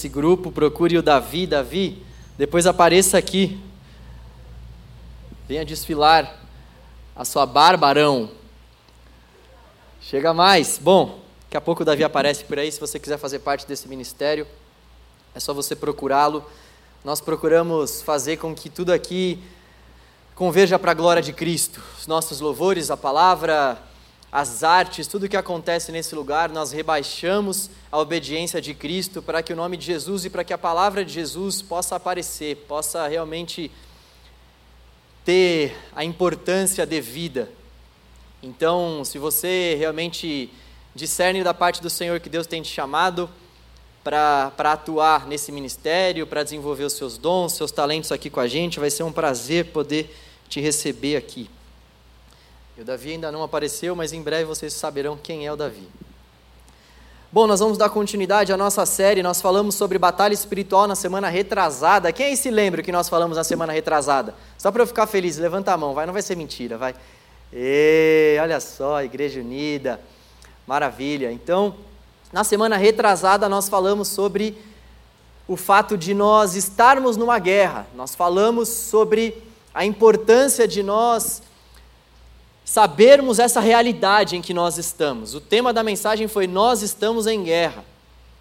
nesse grupo, procure o Davi. Davi, depois apareça aqui. Venha desfilar a sua barbarão. Chega mais. Bom, daqui a pouco o Davi aparece por aí. Se você quiser fazer parte desse ministério, é só você procurá-lo. Nós procuramos fazer com que tudo aqui converja para a glória de Cristo. Os nossos louvores, a palavra, as artes, tudo que acontece nesse lugar, nós rebaixamos a obediência de Cristo para que o nome de Jesus e para que a palavra de Jesus possa aparecer, possa realmente ter a importância devida. Então, se você realmente discerne da parte do Senhor que Deus tem te chamado para atuar nesse ministério, para desenvolver os seus dons, seus talentos aqui com a gente, vai ser um prazer poder te receber aqui. O Davi ainda não apareceu, mas em breve vocês saberão quem é o Davi. Bom, nós vamos dar continuidade à nossa série. Nós falamos sobre batalha espiritual na semana retrasada. Quem aí se lembra que nós falamos na semana retrasada? Só para eu ficar feliz, levanta a mão, vai, não vai ser mentira, vai. E, olha só, Igreja Unida, maravilha. Então, na semana retrasada nós falamos sobre o fato de nós estarmos numa guerra. Nós falamos sobre a importância de nós sabermos essa realidade em que nós estamos. O tema da mensagem foi Nós estamos em guerra,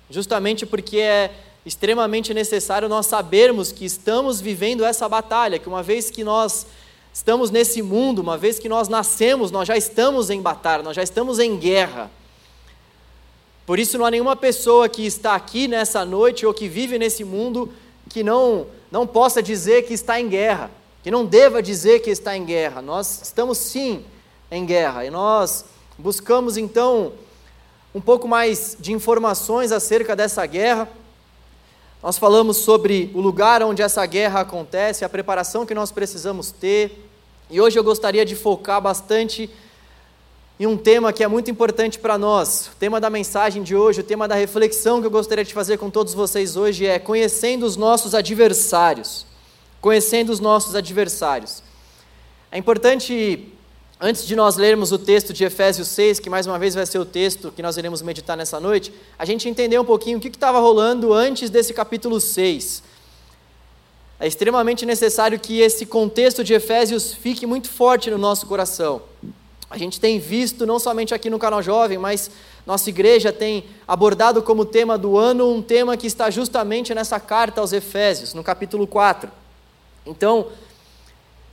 justamente porque é extremamente necessário nós sabermos que estamos vivendo essa batalha, que uma vez que nós estamos nesse mundo, uma vez que nós nascemos, nós já estamos em batalha, nós já estamos em guerra. Por isso não há nenhuma pessoa que está aqui nessa noite ou que vive nesse mundo que não não possa dizer que está em guerra, que não deva dizer que está em guerra. Nós estamos sim em guerra. E nós buscamos então um pouco mais de informações acerca dessa guerra. Nós falamos sobre o lugar onde essa guerra acontece, a preparação que nós precisamos ter. E hoje eu gostaria de focar bastante em um tema que é muito importante para nós. O tema da mensagem de hoje, o tema da reflexão que eu gostaria de fazer com todos vocês hoje é conhecendo os nossos adversários. Conhecendo os nossos adversários. É importante Antes de nós lermos o texto de Efésios 6, que mais uma vez vai ser o texto que nós iremos meditar nessa noite, a gente entender um pouquinho o que estava rolando antes desse capítulo 6. É extremamente necessário que esse contexto de Efésios fique muito forte no nosso coração. A gente tem visto, não somente aqui no canal Jovem, mas nossa igreja tem abordado como tema do ano um tema que está justamente nessa carta aos Efésios, no capítulo 4. Então,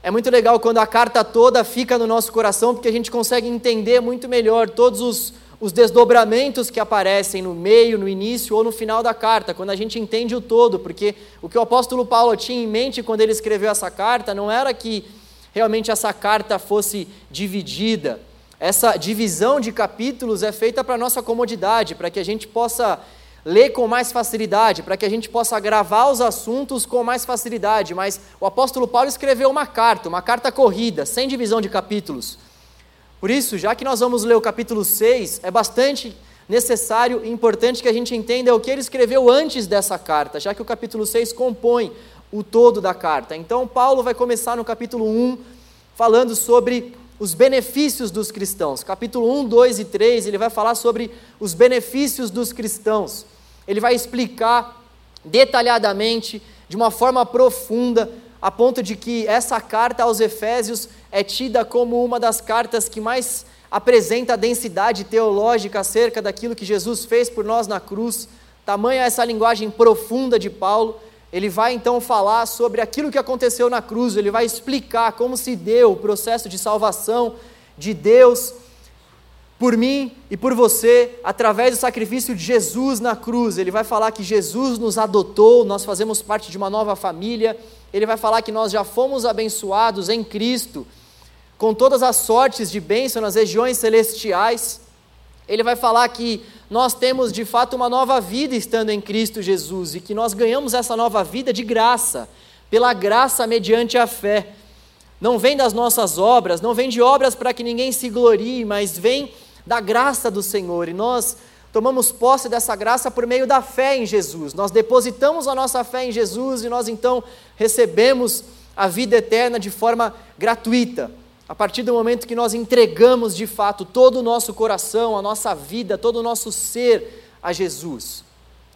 é muito legal quando a carta toda fica no nosso coração, porque a gente consegue entender muito melhor todos os, os desdobramentos que aparecem no meio, no início ou no final da carta, quando a gente entende o todo, porque o que o apóstolo Paulo tinha em mente quando ele escreveu essa carta não era que realmente essa carta fosse dividida. Essa divisão de capítulos é feita para nossa comodidade, para que a gente possa ler com mais facilidade, para que a gente possa gravar os assuntos com mais facilidade. Mas o apóstolo Paulo escreveu uma carta, uma carta corrida, sem divisão de capítulos. Por isso, já que nós vamos ler o capítulo 6, é bastante necessário e importante que a gente entenda o que ele escreveu antes dessa carta, já que o capítulo 6 compõe o todo da carta. Então, Paulo vai começar no capítulo 1 falando sobre os benefícios dos cristãos. Capítulo 1, 2 e 3, ele vai falar sobre os benefícios dos cristãos ele vai explicar detalhadamente, de uma forma profunda, a ponto de que essa carta aos Efésios é tida como uma das cartas que mais apresenta a densidade teológica acerca daquilo que Jesus fez por nós na cruz. Tamanha essa linguagem profunda de Paulo. Ele vai então falar sobre aquilo que aconteceu na cruz, ele vai explicar como se deu o processo de salvação de Deus por mim e por você, através do sacrifício de Jesus na cruz. Ele vai falar que Jesus nos adotou, nós fazemos parte de uma nova família. Ele vai falar que nós já fomos abençoados em Cristo, com todas as sortes de bênção nas regiões celestiais. Ele vai falar que nós temos de fato uma nova vida estando em Cristo Jesus e que nós ganhamos essa nova vida de graça, pela graça mediante a fé. Não vem das nossas obras, não vem de obras para que ninguém se glorie, mas vem da graça do Senhor, e nós tomamos posse dessa graça por meio da fé em Jesus. Nós depositamos a nossa fé em Jesus e nós então recebemos a vida eterna de forma gratuita. A partir do momento que nós entregamos de fato todo o nosso coração, a nossa vida, todo o nosso ser a Jesus.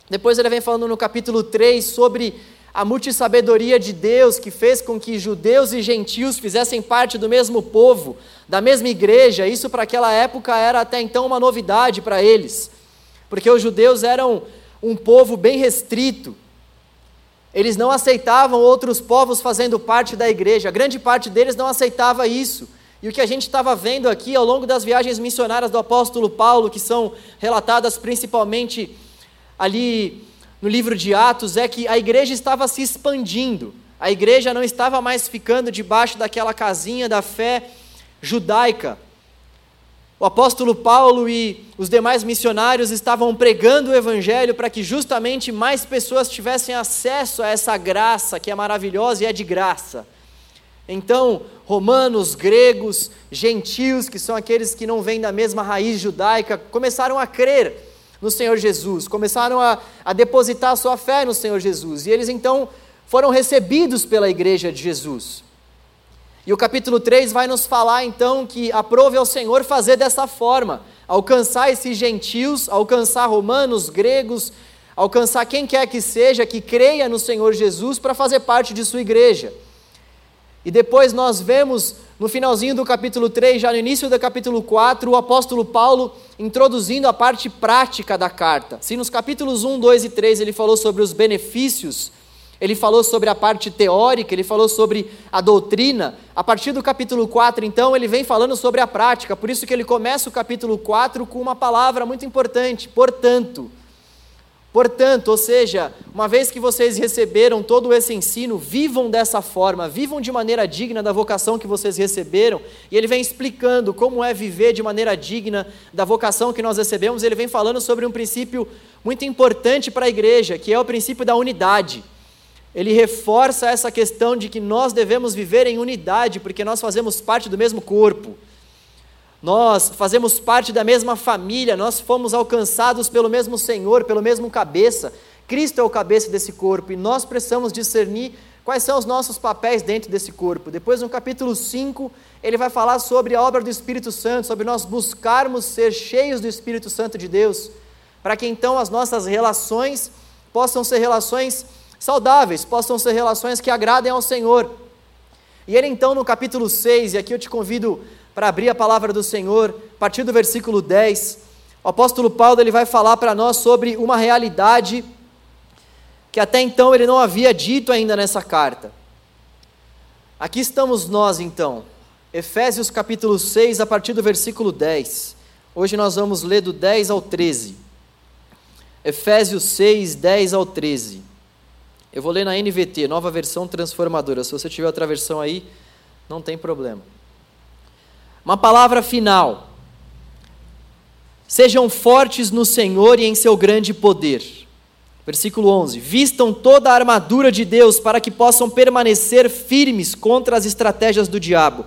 Depois ele vem falando no capítulo 3 sobre a multissabedoria de Deus que fez com que judeus e gentios fizessem parte do mesmo povo, da mesma igreja. Isso para aquela época era até então uma novidade para eles, porque os judeus eram um povo bem restrito. Eles não aceitavam outros povos fazendo parte da igreja, a grande parte deles não aceitava isso. E o que a gente estava vendo aqui ao longo das viagens missionárias do apóstolo Paulo, que são relatadas principalmente ali no livro de Atos é que a igreja estava se expandindo. A igreja não estava mais ficando debaixo daquela casinha da fé judaica. O apóstolo Paulo e os demais missionários estavam pregando o evangelho para que justamente mais pessoas tivessem acesso a essa graça que é maravilhosa e é de graça. Então, romanos, gregos, gentios, que são aqueles que não vêm da mesma raiz judaica, começaram a crer no Senhor Jesus, começaram a, a depositar sua fé no Senhor Jesus, e eles então foram recebidos pela igreja de Jesus. E o capítulo 3 vai nos falar então que aprove ao Senhor fazer dessa forma, alcançar esses gentios, alcançar romanos, gregos, alcançar quem quer que seja que creia no Senhor Jesus para fazer parte de sua igreja. E depois nós vemos no finalzinho do capítulo 3, já no início do capítulo 4, o apóstolo Paulo introduzindo a parte prática da carta. Se nos capítulos 1, 2 e 3 ele falou sobre os benefícios, ele falou sobre a parte teórica, ele falou sobre a doutrina, a partir do capítulo 4, então, ele vem falando sobre a prática, por isso que ele começa o capítulo 4 com uma palavra muito importante, portanto. Portanto, ou seja, uma vez que vocês receberam todo esse ensino, vivam dessa forma, vivam de maneira digna da vocação que vocês receberam. E ele vem explicando como é viver de maneira digna da vocação que nós recebemos. Ele vem falando sobre um princípio muito importante para a igreja, que é o princípio da unidade. Ele reforça essa questão de que nós devemos viver em unidade, porque nós fazemos parte do mesmo corpo nós fazemos parte da mesma família, nós fomos alcançados pelo mesmo Senhor, pelo mesmo cabeça. Cristo é o cabeça desse corpo e nós precisamos discernir quais são os nossos papéis dentro desse corpo. Depois, no capítulo 5, ele vai falar sobre a obra do Espírito Santo, sobre nós buscarmos ser cheios do Espírito Santo de Deus, para que então as nossas relações possam ser relações saudáveis, possam ser relações que agradem ao Senhor. E ele então, no capítulo 6, e aqui eu te convido para abrir a palavra do Senhor, a partir do versículo 10, o apóstolo Paulo ele vai falar para nós sobre uma realidade que até então ele não havia dito ainda nessa carta. Aqui estamos nós então, Efésios capítulo 6, a partir do versículo 10. Hoje nós vamos ler do 10 ao 13. Efésios 6, 10 ao 13. Eu vou ler na NVT, nova versão transformadora. Se você tiver outra versão aí, não tem problema. Uma palavra final. Sejam fortes no Senhor e em seu grande poder. Versículo 11: Vistam toda a armadura de Deus para que possam permanecer firmes contra as estratégias do diabo.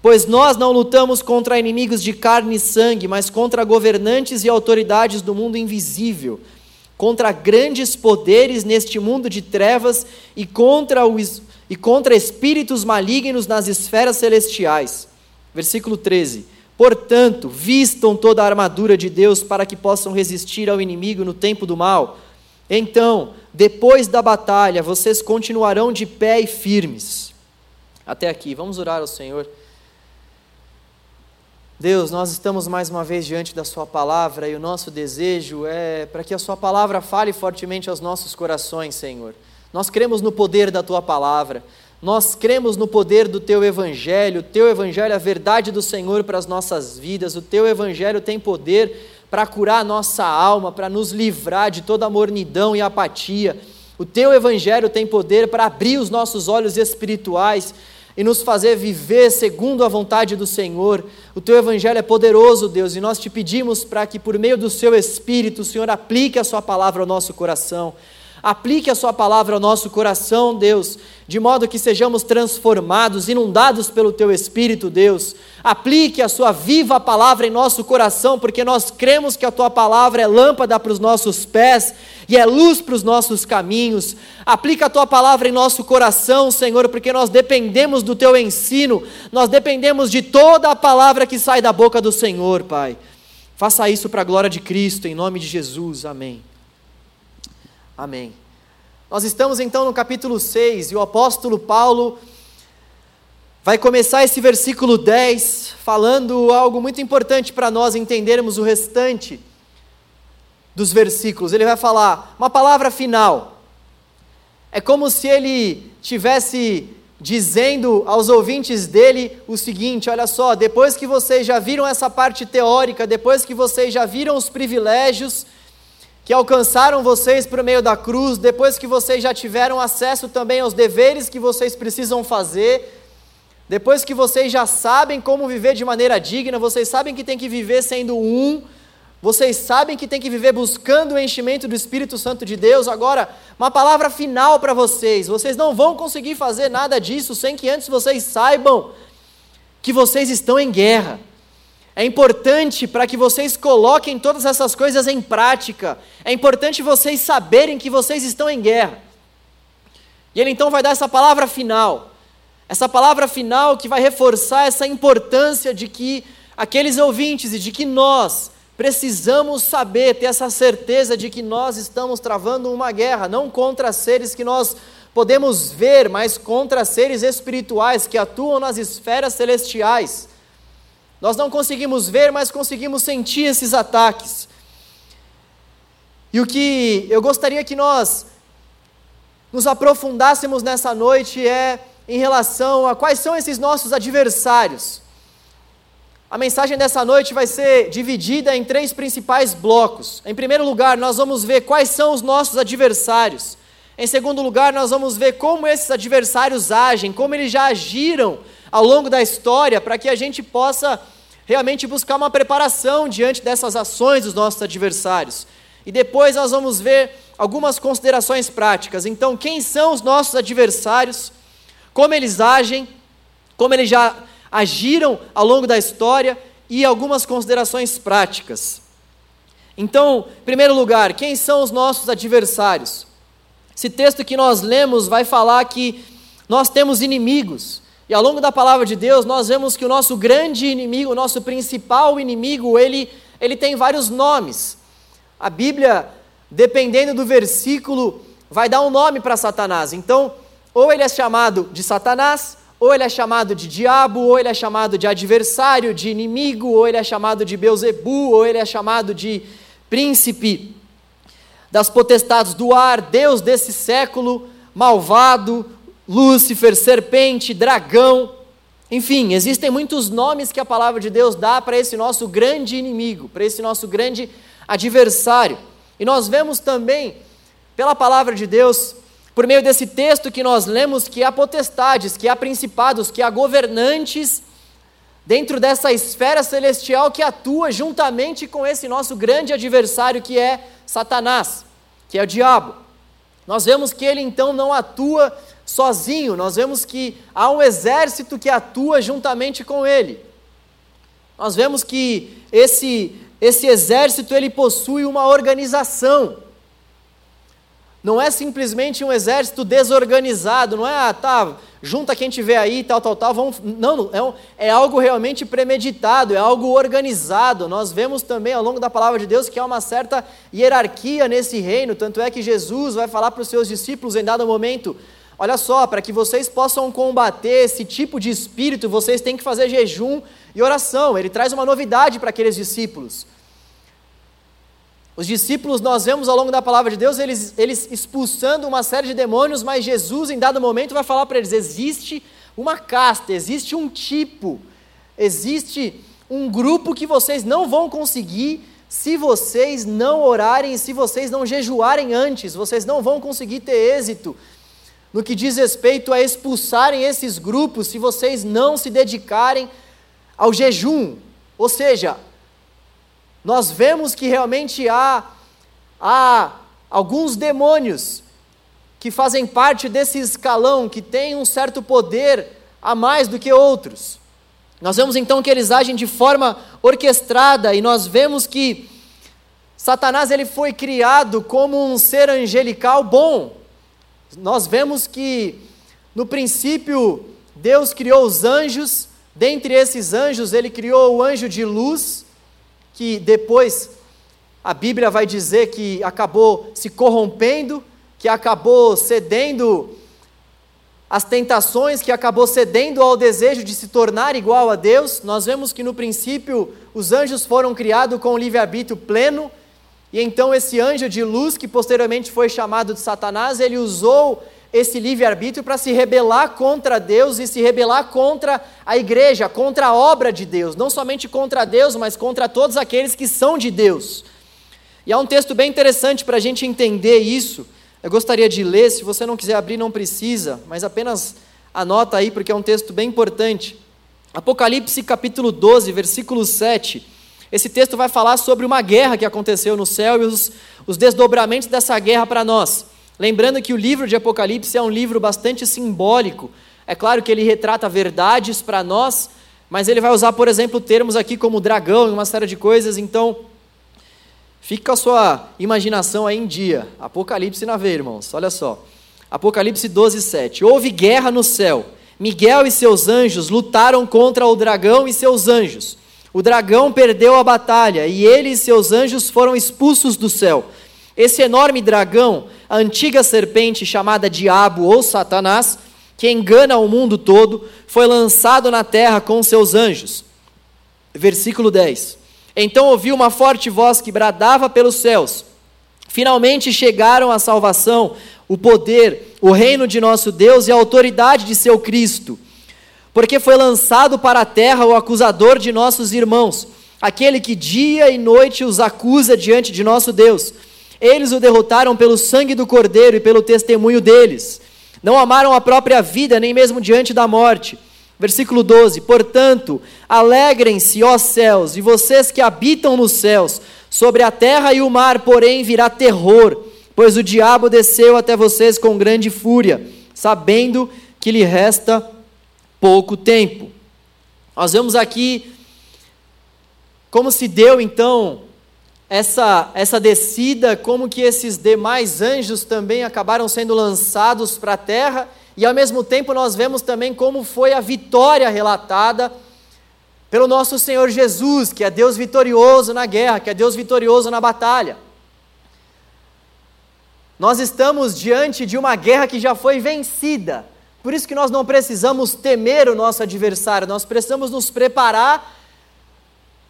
Pois nós não lutamos contra inimigos de carne e sangue, mas contra governantes e autoridades do mundo invisível, contra grandes poderes neste mundo de trevas e contra, os, e contra espíritos malignos nas esferas celestiais. Versículo 13: Portanto, vistam toda a armadura de Deus para que possam resistir ao inimigo no tempo do mal. Então, depois da batalha, vocês continuarão de pé e firmes. Até aqui, vamos orar ao Senhor. Deus, nós estamos mais uma vez diante da Sua palavra e o nosso desejo é para que a Sua palavra fale fortemente aos nossos corações, Senhor. Nós cremos no poder da Tua palavra, nós cremos no poder do teu evangelho, o teu evangelho é a verdade do Senhor para as nossas vidas, o teu evangelho tem poder para curar a nossa alma, para nos livrar de toda a mornidão e apatia. O teu evangelho tem poder para abrir os nossos olhos espirituais e nos fazer viver segundo a vontade do Senhor. O teu evangelho é poderoso, Deus, e nós te pedimos para que por meio do seu espírito, o Senhor aplique a sua palavra ao nosso coração. Aplique a Sua palavra ao nosso coração, Deus, de modo que sejamos transformados, inundados pelo Teu Espírito, Deus. Aplique a Sua viva palavra em nosso coração, porque nós cremos que a Tua palavra é lâmpada para os nossos pés e é luz para os nossos caminhos. Aplica a Tua palavra em nosso coração, Senhor, porque nós dependemos do Teu ensino, nós dependemos de toda a palavra que sai da boca do Senhor, Pai. Faça isso para a glória de Cristo, em nome de Jesus. Amém. Amém. Nós estamos então no capítulo 6 e o apóstolo Paulo vai começar esse versículo 10 falando algo muito importante para nós entendermos o restante dos versículos. Ele vai falar uma palavra final. É como se ele tivesse dizendo aos ouvintes dele o seguinte: olha só, depois que vocês já viram essa parte teórica, depois que vocês já viram os privilégios que alcançaram vocês por meio da cruz, depois que vocês já tiveram acesso também aos deveres que vocês precisam fazer, depois que vocês já sabem como viver de maneira digna, vocês sabem que tem que viver sendo um, vocês sabem que tem que viver buscando o enchimento do Espírito Santo de Deus. Agora, uma palavra final para vocês: vocês não vão conseguir fazer nada disso sem que antes vocês saibam que vocês estão em guerra. É importante para que vocês coloquem todas essas coisas em prática. É importante vocês saberem que vocês estão em guerra. E ele então vai dar essa palavra final. Essa palavra final que vai reforçar essa importância de que aqueles ouvintes e de que nós precisamos saber, ter essa certeza de que nós estamos travando uma guerra, não contra seres que nós podemos ver, mas contra seres espirituais que atuam nas esferas celestiais. Nós não conseguimos ver, mas conseguimos sentir esses ataques. E o que eu gostaria que nós nos aprofundássemos nessa noite é em relação a quais são esses nossos adversários. A mensagem dessa noite vai ser dividida em três principais blocos. Em primeiro lugar, nós vamos ver quais são os nossos adversários. Em segundo lugar, nós vamos ver como esses adversários agem, como eles já agiram ao longo da história, para que a gente possa realmente buscar uma preparação diante dessas ações dos nossos adversários. E depois nós vamos ver algumas considerações práticas. Então, quem são os nossos adversários? Como eles agem? Como eles já agiram ao longo da história e algumas considerações práticas. Então, em primeiro lugar, quem são os nossos adversários? Esse texto que nós lemos vai falar que nós temos inimigos. E ao longo da palavra de Deus, nós vemos que o nosso grande inimigo, o nosso principal inimigo, ele, ele tem vários nomes. A Bíblia, dependendo do versículo, vai dar um nome para Satanás. Então, ou ele é chamado de Satanás, ou ele é chamado de diabo, ou ele é chamado de adversário, de inimigo, ou ele é chamado de Beuzebu, ou ele é chamado de príncipe das potestades do ar, Deus desse século, malvado, Lúcifer, serpente, dragão. Enfim, existem muitos nomes que a palavra de Deus dá para esse nosso grande inimigo, para esse nosso grande adversário. E nós vemos também, pela palavra de Deus, por meio desse texto que nós lemos que há potestades, que há principados, que há governantes dentro dessa esfera celestial que atua juntamente com esse nosso grande adversário que é Satanás, que é o diabo. Nós vemos que ele então não atua sozinho, nós vemos que há um exército que atua juntamente com ele. Nós vemos que esse esse exército ele possui uma organização. Não é simplesmente um exército desorganizado, não é, ah, tá, junta quem tiver aí, tal, tal, tal, vamos. Não, é, um, é algo realmente premeditado, é algo organizado. Nós vemos também ao longo da palavra de Deus que há uma certa hierarquia nesse reino, tanto é que Jesus vai falar para os seus discípulos em dado momento: olha só, para que vocês possam combater esse tipo de espírito, vocês têm que fazer jejum e oração. Ele traz uma novidade para aqueles discípulos. Os discípulos, nós vemos ao longo da palavra de Deus, eles, eles expulsando uma série de demônios, mas Jesus, em dado momento, vai falar para eles: existe uma casta, existe um tipo, existe um grupo que vocês não vão conseguir se vocês não orarem, se vocês não jejuarem antes, vocês não vão conseguir ter êxito no que diz respeito a expulsarem esses grupos se vocês não se dedicarem ao jejum. Ou seja, nós vemos que realmente há, há alguns demônios que fazem parte desse escalão, que têm um certo poder a mais do que outros. Nós vemos então que eles agem de forma orquestrada e nós vemos que Satanás ele foi criado como um ser angelical bom. Nós vemos que no princípio Deus criou os anjos, dentre esses anjos ele criou o anjo de luz, que depois a Bíblia vai dizer que acabou se corrompendo, que acabou cedendo às tentações, que acabou cedendo ao desejo de se tornar igual a Deus. Nós vemos que no princípio os anjos foram criados com o livre-arbítrio pleno, e então esse anjo de luz, que posteriormente foi chamado de Satanás, ele usou esse livre-arbítrio para se rebelar contra Deus e se rebelar contra a igreja, contra a obra de Deus, não somente contra Deus, mas contra todos aqueles que são de Deus. E há um texto bem interessante para a gente entender isso. Eu gostaria de ler, se você não quiser abrir, não precisa, mas apenas anota aí, porque é um texto bem importante. Apocalipse capítulo 12, versículo 7. Esse texto vai falar sobre uma guerra que aconteceu no céu e os, os desdobramentos dessa guerra para nós. Lembrando que o livro de Apocalipse é um livro bastante simbólico. É claro que ele retrata verdades para nós, mas ele vai usar, por exemplo, termos aqui como dragão e uma série de coisas, então fica com a sua imaginação aí em dia. Apocalipse na veia, irmãos, olha só. Apocalipse 12, 7. Houve guerra no céu. Miguel e seus anjos lutaram contra o dragão e seus anjos. O dragão perdeu a batalha e ele e seus anjos foram expulsos do céu. Esse enorme dragão, a antiga serpente chamada Diabo ou Satanás, que engana o mundo todo, foi lançado na terra com seus anjos. Versículo 10. Então ouvi uma forte voz que bradava pelos céus. Finalmente chegaram a salvação, o poder, o reino de nosso Deus e a autoridade de seu Cristo. Porque foi lançado para a terra o acusador de nossos irmãos, aquele que dia e noite os acusa diante de nosso Deus. Eles o derrotaram pelo sangue do Cordeiro e pelo testemunho deles. Não amaram a própria vida, nem mesmo diante da morte. Versículo 12: Portanto, alegrem-se, ó céus, e vocês que habitam nos céus, sobre a terra e o mar, porém, virá terror, pois o diabo desceu até vocês com grande fúria, sabendo que lhe resta pouco tempo. Nós vemos aqui como se deu então essa, essa descida, como que esses demais anjos também acabaram sendo lançados para a terra, e ao mesmo tempo nós vemos também como foi a vitória relatada pelo nosso Senhor Jesus, que é Deus vitorioso na guerra, que é Deus vitorioso na batalha. Nós estamos diante de uma guerra que já foi vencida. Por isso que nós não precisamos temer o nosso adversário, nós precisamos nos preparar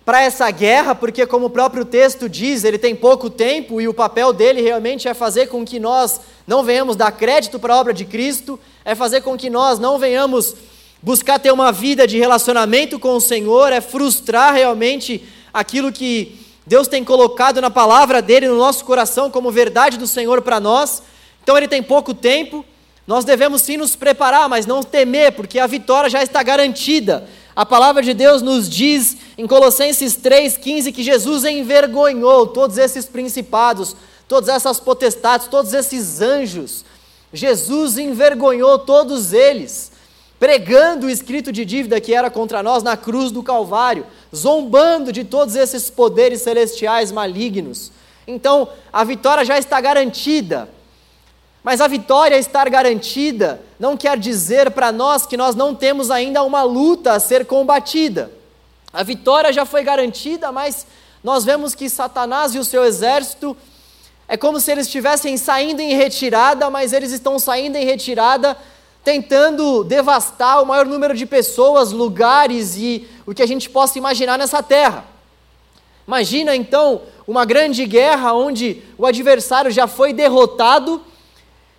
para essa guerra, porque, como o próprio texto diz, ele tem pouco tempo e o papel dele realmente é fazer com que nós não venhamos dar crédito para a obra de Cristo, é fazer com que nós não venhamos buscar ter uma vida de relacionamento com o Senhor, é frustrar realmente aquilo que Deus tem colocado na palavra dele no nosso coração como verdade do Senhor para nós. Então, ele tem pouco tempo, nós devemos sim nos preparar, mas não temer, porque a vitória já está garantida. A palavra de Deus nos diz em Colossenses 3,15 que Jesus envergonhou todos esses principados, todas essas potestades, todos esses anjos. Jesus envergonhou todos eles, pregando o escrito de dívida que era contra nós na cruz do Calvário, zombando de todos esses poderes celestiais malignos. Então, a vitória já está garantida. Mas a vitória estar garantida não quer dizer para nós que nós não temos ainda uma luta a ser combatida. A vitória já foi garantida, mas nós vemos que Satanás e o seu exército é como se eles estivessem saindo em retirada, mas eles estão saindo em retirada tentando devastar o maior número de pessoas, lugares e o que a gente possa imaginar nessa terra. Imagina então uma grande guerra onde o adversário já foi derrotado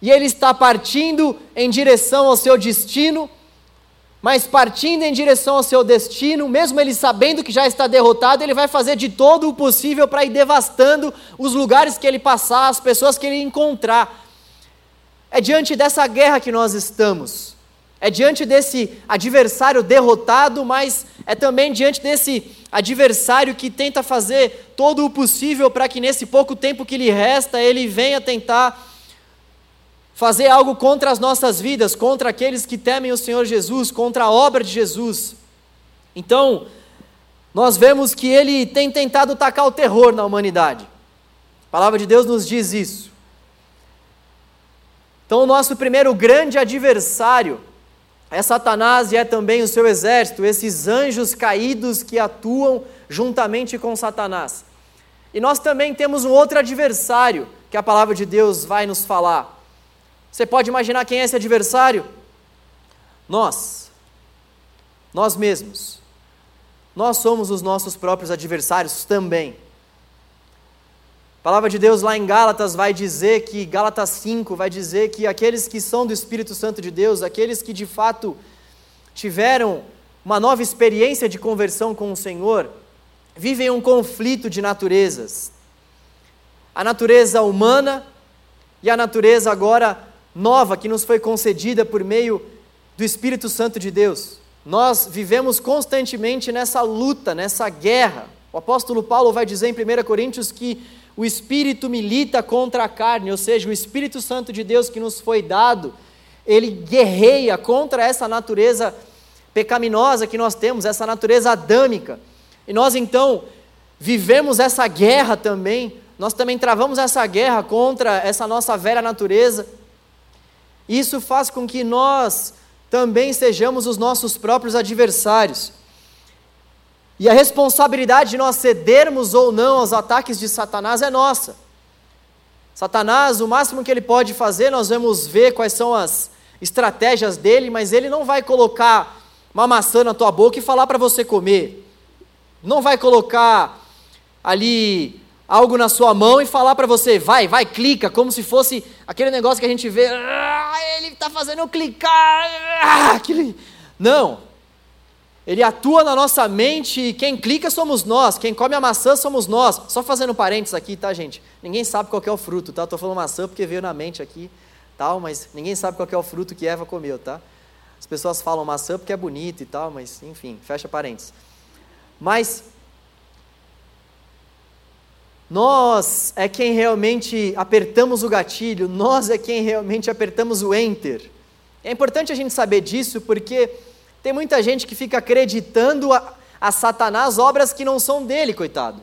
e ele está partindo em direção ao seu destino, mas partindo em direção ao seu destino, mesmo ele sabendo que já está derrotado, ele vai fazer de todo o possível para ir devastando os lugares que ele passar, as pessoas que ele encontrar. É diante dessa guerra que nós estamos. É diante desse adversário derrotado, mas é também diante desse adversário que tenta fazer todo o possível para que nesse pouco tempo que lhe resta, ele venha tentar fazer algo contra as nossas vidas, contra aqueles que temem o Senhor Jesus, contra a obra de Jesus. Então, nós vemos que ele tem tentado tacar o terror na humanidade. A palavra de Deus nos diz isso. Então, o nosso primeiro grande adversário é Satanás e é também o seu exército, esses anjos caídos que atuam juntamente com Satanás. E nós também temos um outro adversário que a palavra de Deus vai nos falar. Você pode imaginar quem é esse adversário? Nós. Nós mesmos. Nós somos os nossos próprios adversários também. A palavra de Deus lá em Gálatas vai dizer que, Gálatas 5 vai dizer que aqueles que são do Espírito Santo de Deus, aqueles que de fato tiveram uma nova experiência de conversão com o Senhor, vivem um conflito de naturezas. A natureza humana e a natureza agora nova que nos foi concedida por meio do Espírito Santo de Deus. Nós vivemos constantemente nessa luta, nessa guerra. O apóstolo Paulo vai dizer em 1 Coríntios que o Espírito milita contra a carne, ou seja, o Espírito Santo de Deus que nos foi dado, ele guerreia contra essa natureza pecaminosa que nós temos, essa natureza adâmica. E nós então vivemos essa guerra também, nós também travamos essa guerra contra essa nossa velha natureza. Isso faz com que nós também sejamos os nossos próprios adversários. E a responsabilidade de nós cedermos ou não aos ataques de Satanás é nossa. Satanás, o máximo que ele pode fazer, nós vamos ver quais são as estratégias dele, mas ele não vai colocar uma maçã na tua boca e falar para você comer. Não vai colocar ali algo na sua mão e falar para você, vai, vai, clica, como se fosse aquele negócio que a gente vê, ah, ele está fazendo clicar, ah, aquele... Não, ele atua na nossa mente e quem clica somos nós, quem come a maçã somos nós. Só fazendo parênteses aqui, tá, gente? Ninguém sabe qual é o fruto, tá? Estou falando maçã porque veio na mente aqui, tal, mas ninguém sabe qual é o fruto que Eva comeu, tá? As pessoas falam maçã porque é bonito e tal, mas enfim, fecha parênteses. Mas nós é quem realmente apertamos o gatilho, nós é quem realmente apertamos o enter. É importante a gente saber disso porque tem muita gente que fica acreditando a, a Satanás obras que não são dele, coitado.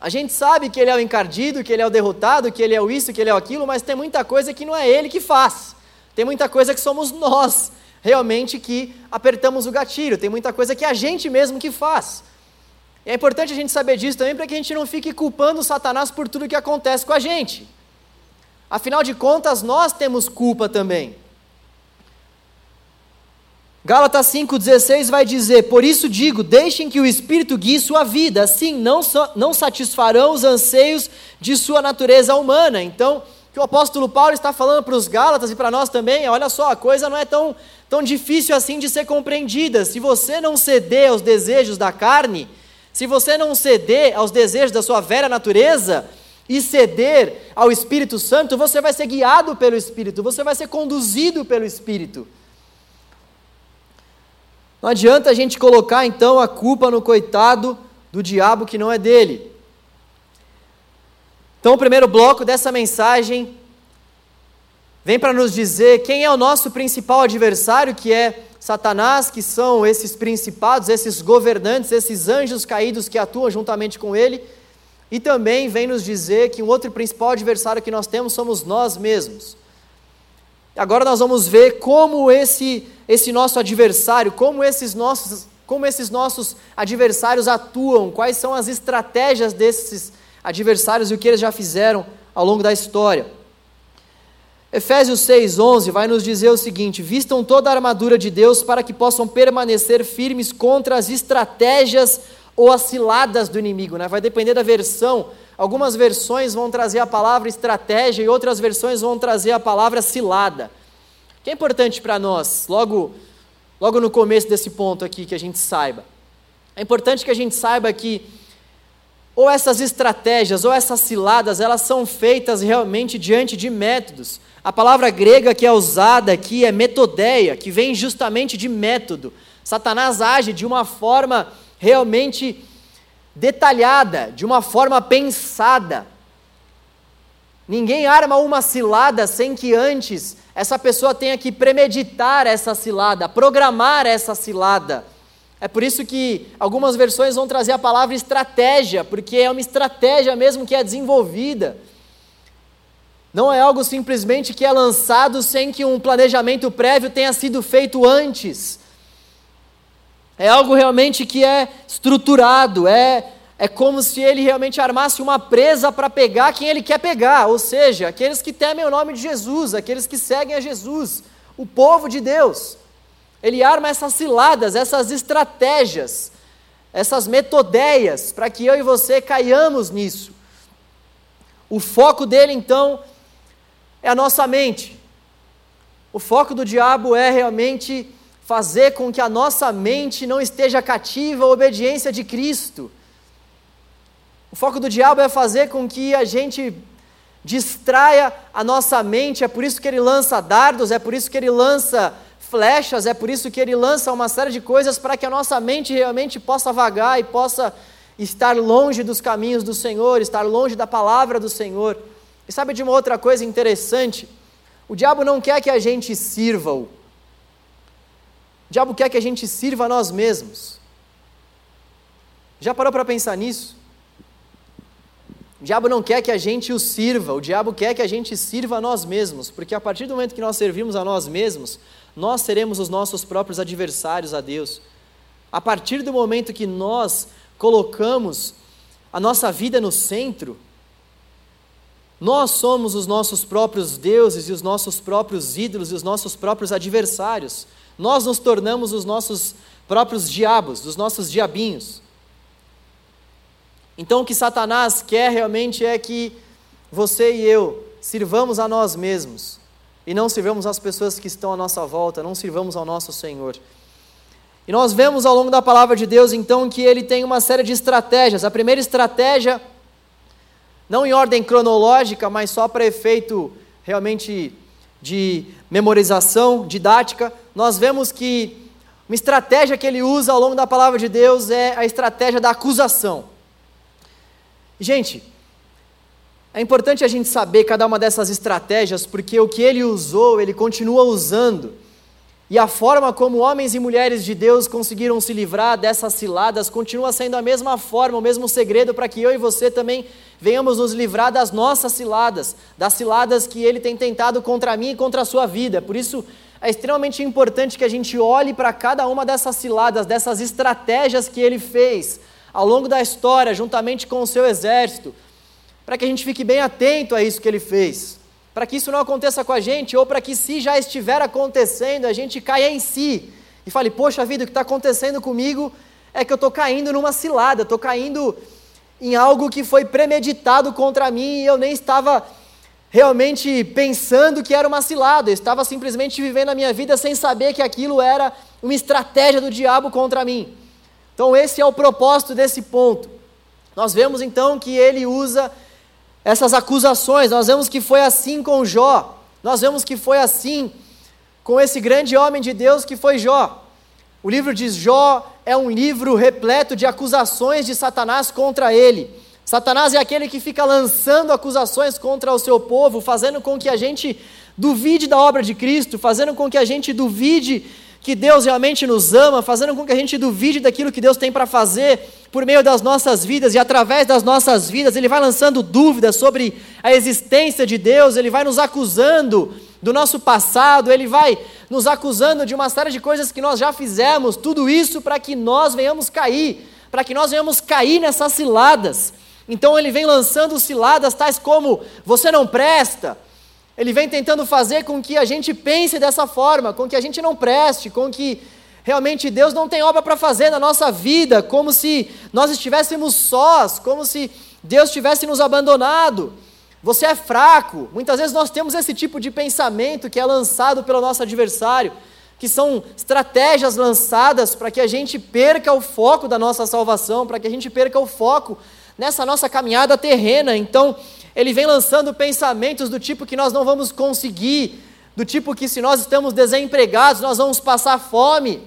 A gente sabe que ele é o encardido, que ele é o derrotado, que ele é o isso, que ele é o aquilo, mas tem muita coisa que não é ele que faz. Tem muita coisa que somos nós, realmente, que apertamos o gatilho. Tem muita coisa que é a gente mesmo que faz. É importante a gente saber disso também para que a gente não fique culpando Satanás por tudo que acontece com a gente. Afinal de contas, nós temos culpa também. Gálatas 5,16 vai dizer: Por isso digo, deixem que o Espírito guie sua vida, assim não, so, não satisfarão os anseios de sua natureza humana. Então, o que o apóstolo Paulo está falando para os Gálatas e para nós também, olha só, a coisa não é tão, tão difícil assim de ser compreendida. Se você não ceder aos desejos da carne, se você não ceder aos desejos da sua velha natureza, e ceder ao Espírito Santo, você vai ser guiado pelo Espírito, você vai ser conduzido pelo Espírito. Não adianta a gente colocar então a culpa no coitado do diabo que não é dele. Então, o primeiro bloco dessa mensagem vem para nos dizer quem é o nosso principal adversário, que é Satanás, que são esses principados, esses governantes, esses anjos caídos que atuam juntamente com ele, e também vem nos dizer que um outro principal adversário que nós temos somos nós mesmos. Agora nós vamos ver como esse esse nosso adversário, como esses nossos, como esses nossos adversários atuam, quais são as estratégias desses adversários e o que eles já fizeram ao longo da história. Efésios 6:11 vai nos dizer o seguinte: "Vistam toda a armadura de Deus para que possam permanecer firmes contra as estratégias ou as ciladas do inimigo", né? Vai depender da versão. Algumas versões vão trazer a palavra estratégia e outras versões vão trazer a palavra cilada que é importante para nós, logo, logo no começo desse ponto aqui, que a gente saiba. É importante que a gente saiba que ou essas estratégias ou essas ciladas, elas são feitas realmente diante de métodos. A palavra grega que é usada aqui é metodeia, que vem justamente de método. Satanás age de uma forma realmente detalhada, de uma forma pensada. Ninguém arma uma cilada sem que antes essa pessoa tenha que premeditar essa cilada, programar essa cilada. É por isso que algumas versões vão trazer a palavra estratégia, porque é uma estratégia mesmo que é desenvolvida. Não é algo simplesmente que é lançado sem que um planejamento prévio tenha sido feito antes. É algo realmente que é estruturado, é é como se ele realmente armasse uma presa para pegar quem ele quer pegar, ou seja, aqueles que temem o nome de Jesus, aqueles que seguem a Jesus, o povo de Deus. Ele arma essas ciladas, essas estratégias, essas metodeias, para que eu e você caiamos nisso. O foco dele, então, é a nossa mente. O foco do diabo é realmente fazer com que a nossa mente não esteja cativa à obediência de Cristo. O foco do diabo é fazer com que a gente distraia a nossa mente, é por isso que ele lança dardos, é por isso que ele lança flechas, é por isso que ele lança uma série de coisas para que a nossa mente realmente possa vagar e possa estar longe dos caminhos do Senhor, estar longe da palavra do Senhor. E sabe de uma outra coisa interessante? O diabo não quer que a gente sirva-o. O diabo quer que a gente sirva a nós mesmos. Já parou para pensar nisso? O diabo não quer que a gente o sirva, o diabo quer que a gente sirva a nós mesmos, porque a partir do momento que nós servimos a nós mesmos, nós seremos os nossos próprios adversários a Deus. A partir do momento que nós colocamos a nossa vida no centro, nós somos os nossos próprios deuses e os nossos próprios ídolos e os nossos próprios adversários. Nós nos tornamos os nossos próprios diabos, os nossos diabinhos. Então o que Satanás quer realmente é que você e eu sirvamos a nós mesmos e não sirvamos as pessoas que estão à nossa volta, não sirvamos ao nosso Senhor. E nós vemos ao longo da palavra de Deus, então, que ele tem uma série de estratégias. A primeira estratégia, não em ordem cronológica, mas só para efeito realmente de memorização, didática, nós vemos que uma estratégia que ele usa ao longo da palavra de Deus é a estratégia da acusação. Gente, é importante a gente saber cada uma dessas estratégias, porque o que ele usou, ele continua usando. E a forma como homens e mulheres de Deus conseguiram se livrar dessas ciladas continua sendo a mesma forma, o mesmo segredo para que eu e você também venhamos nos livrar das nossas ciladas, das ciladas que ele tem tentado contra mim e contra a sua vida. Por isso é extremamente importante que a gente olhe para cada uma dessas ciladas, dessas estratégias que ele fez ao longo da história, juntamente com o seu exército para que a gente fique bem atento a isso que ele fez, para que isso não aconteça com a gente, ou para que, se já estiver acontecendo, a gente caia em si e fale: Poxa vida, o que está acontecendo comigo é que eu estou caindo numa cilada, estou caindo em algo que foi premeditado contra mim e eu nem estava realmente pensando que era uma cilada, eu estava simplesmente vivendo a minha vida sem saber que aquilo era uma estratégia do diabo contra mim. Então, esse é o propósito desse ponto. Nós vemos então que ele usa essas acusações. Nós vemos que foi assim com Jó, nós vemos que foi assim com esse grande homem de Deus que foi Jó. O livro de Jó é um livro repleto de acusações de Satanás contra ele. Satanás é aquele que fica lançando acusações contra o seu povo, fazendo com que a gente duvide da obra de Cristo, fazendo com que a gente duvide que Deus realmente nos ama, fazendo com que a gente duvide daquilo que Deus tem para fazer por meio das nossas vidas e através das nossas vidas, Ele vai lançando dúvidas sobre a existência de Deus, Ele vai nos acusando do nosso passado, Ele vai nos acusando de uma série de coisas que nós já fizemos, tudo isso para que nós venhamos cair, para que nós venhamos cair nessas ciladas. Então Ele vem lançando ciladas tais como: você não presta, ele vem tentando fazer com que a gente pense dessa forma, com que a gente não preste, com que realmente Deus não tem obra para fazer na nossa vida, como se nós estivéssemos sós, como se Deus tivesse nos abandonado. Você é fraco. Muitas vezes nós temos esse tipo de pensamento que é lançado pelo nosso adversário, que são estratégias lançadas para que a gente perca o foco da nossa salvação, para que a gente perca o foco nessa nossa caminhada terrena. Então, ele vem lançando pensamentos do tipo que nós não vamos conseguir, do tipo que se nós estamos desempregados, nós vamos passar fome.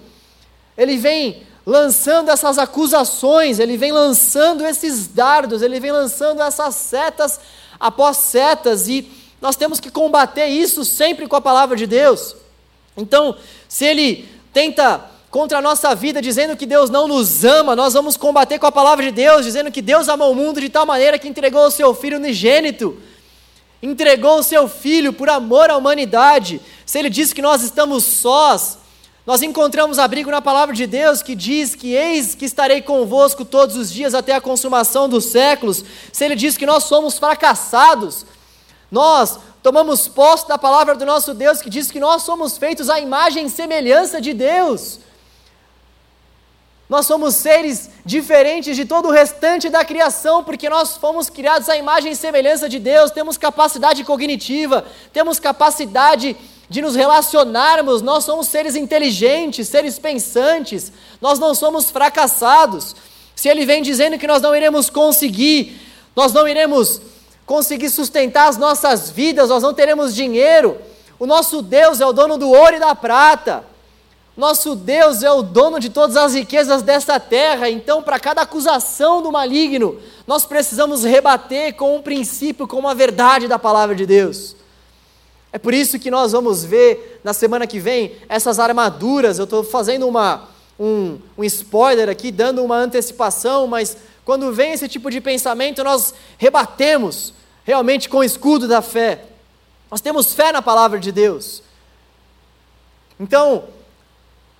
Ele vem lançando essas acusações, ele vem lançando esses dardos, ele vem lançando essas setas após setas, e nós temos que combater isso sempre com a palavra de Deus. Então, se ele tenta contra a nossa vida, dizendo que Deus não nos ama, nós vamos combater com a palavra de Deus, dizendo que Deus ama o mundo de tal maneira que entregou o seu Filho unigênito, entregou o seu Filho por amor à humanidade. Se Ele diz que nós estamos sós, Nós encontramos abrigo na palavra de Deus que diz que eis que estarei convosco todos os dias até a consumação dos séculos. Se ele diz que nós somos fracassados, nós tomamos posse da palavra do nosso Deus que diz que nós somos feitos à imagem e semelhança de Deus. Nós somos seres diferentes de todo o restante da criação, porque nós fomos criados à imagem e semelhança de Deus, temos capacidade cognitiva, temos capacidade de nos relacionarmos, nós somos seres inteligentes, seres pensantes, nós não somos fracassados. Se ele vem dizendo que nós não iremos conseguir, nós não iremos conseguir sustentar as nossas vidas, nós não teremos dinheiro, o nosso Deus é o dono do ouro e da prata. Nosso Deus é o dono de todas as riquezas desta terra, então, para cada acusação do maligno, nós precisamos rebater com um princípio, com uma verdade da palavra de Deus. É por isso que nós vamos ver na semana que vem essas armaduras. Eu estou fazendo uma, um, um spoiler aqui, dando uma antecipação, mas quando vem esse tipo de pensamento, nós rebatemos realmente com o escudo da fé. Nós temos fé na palavra de Deus. Então,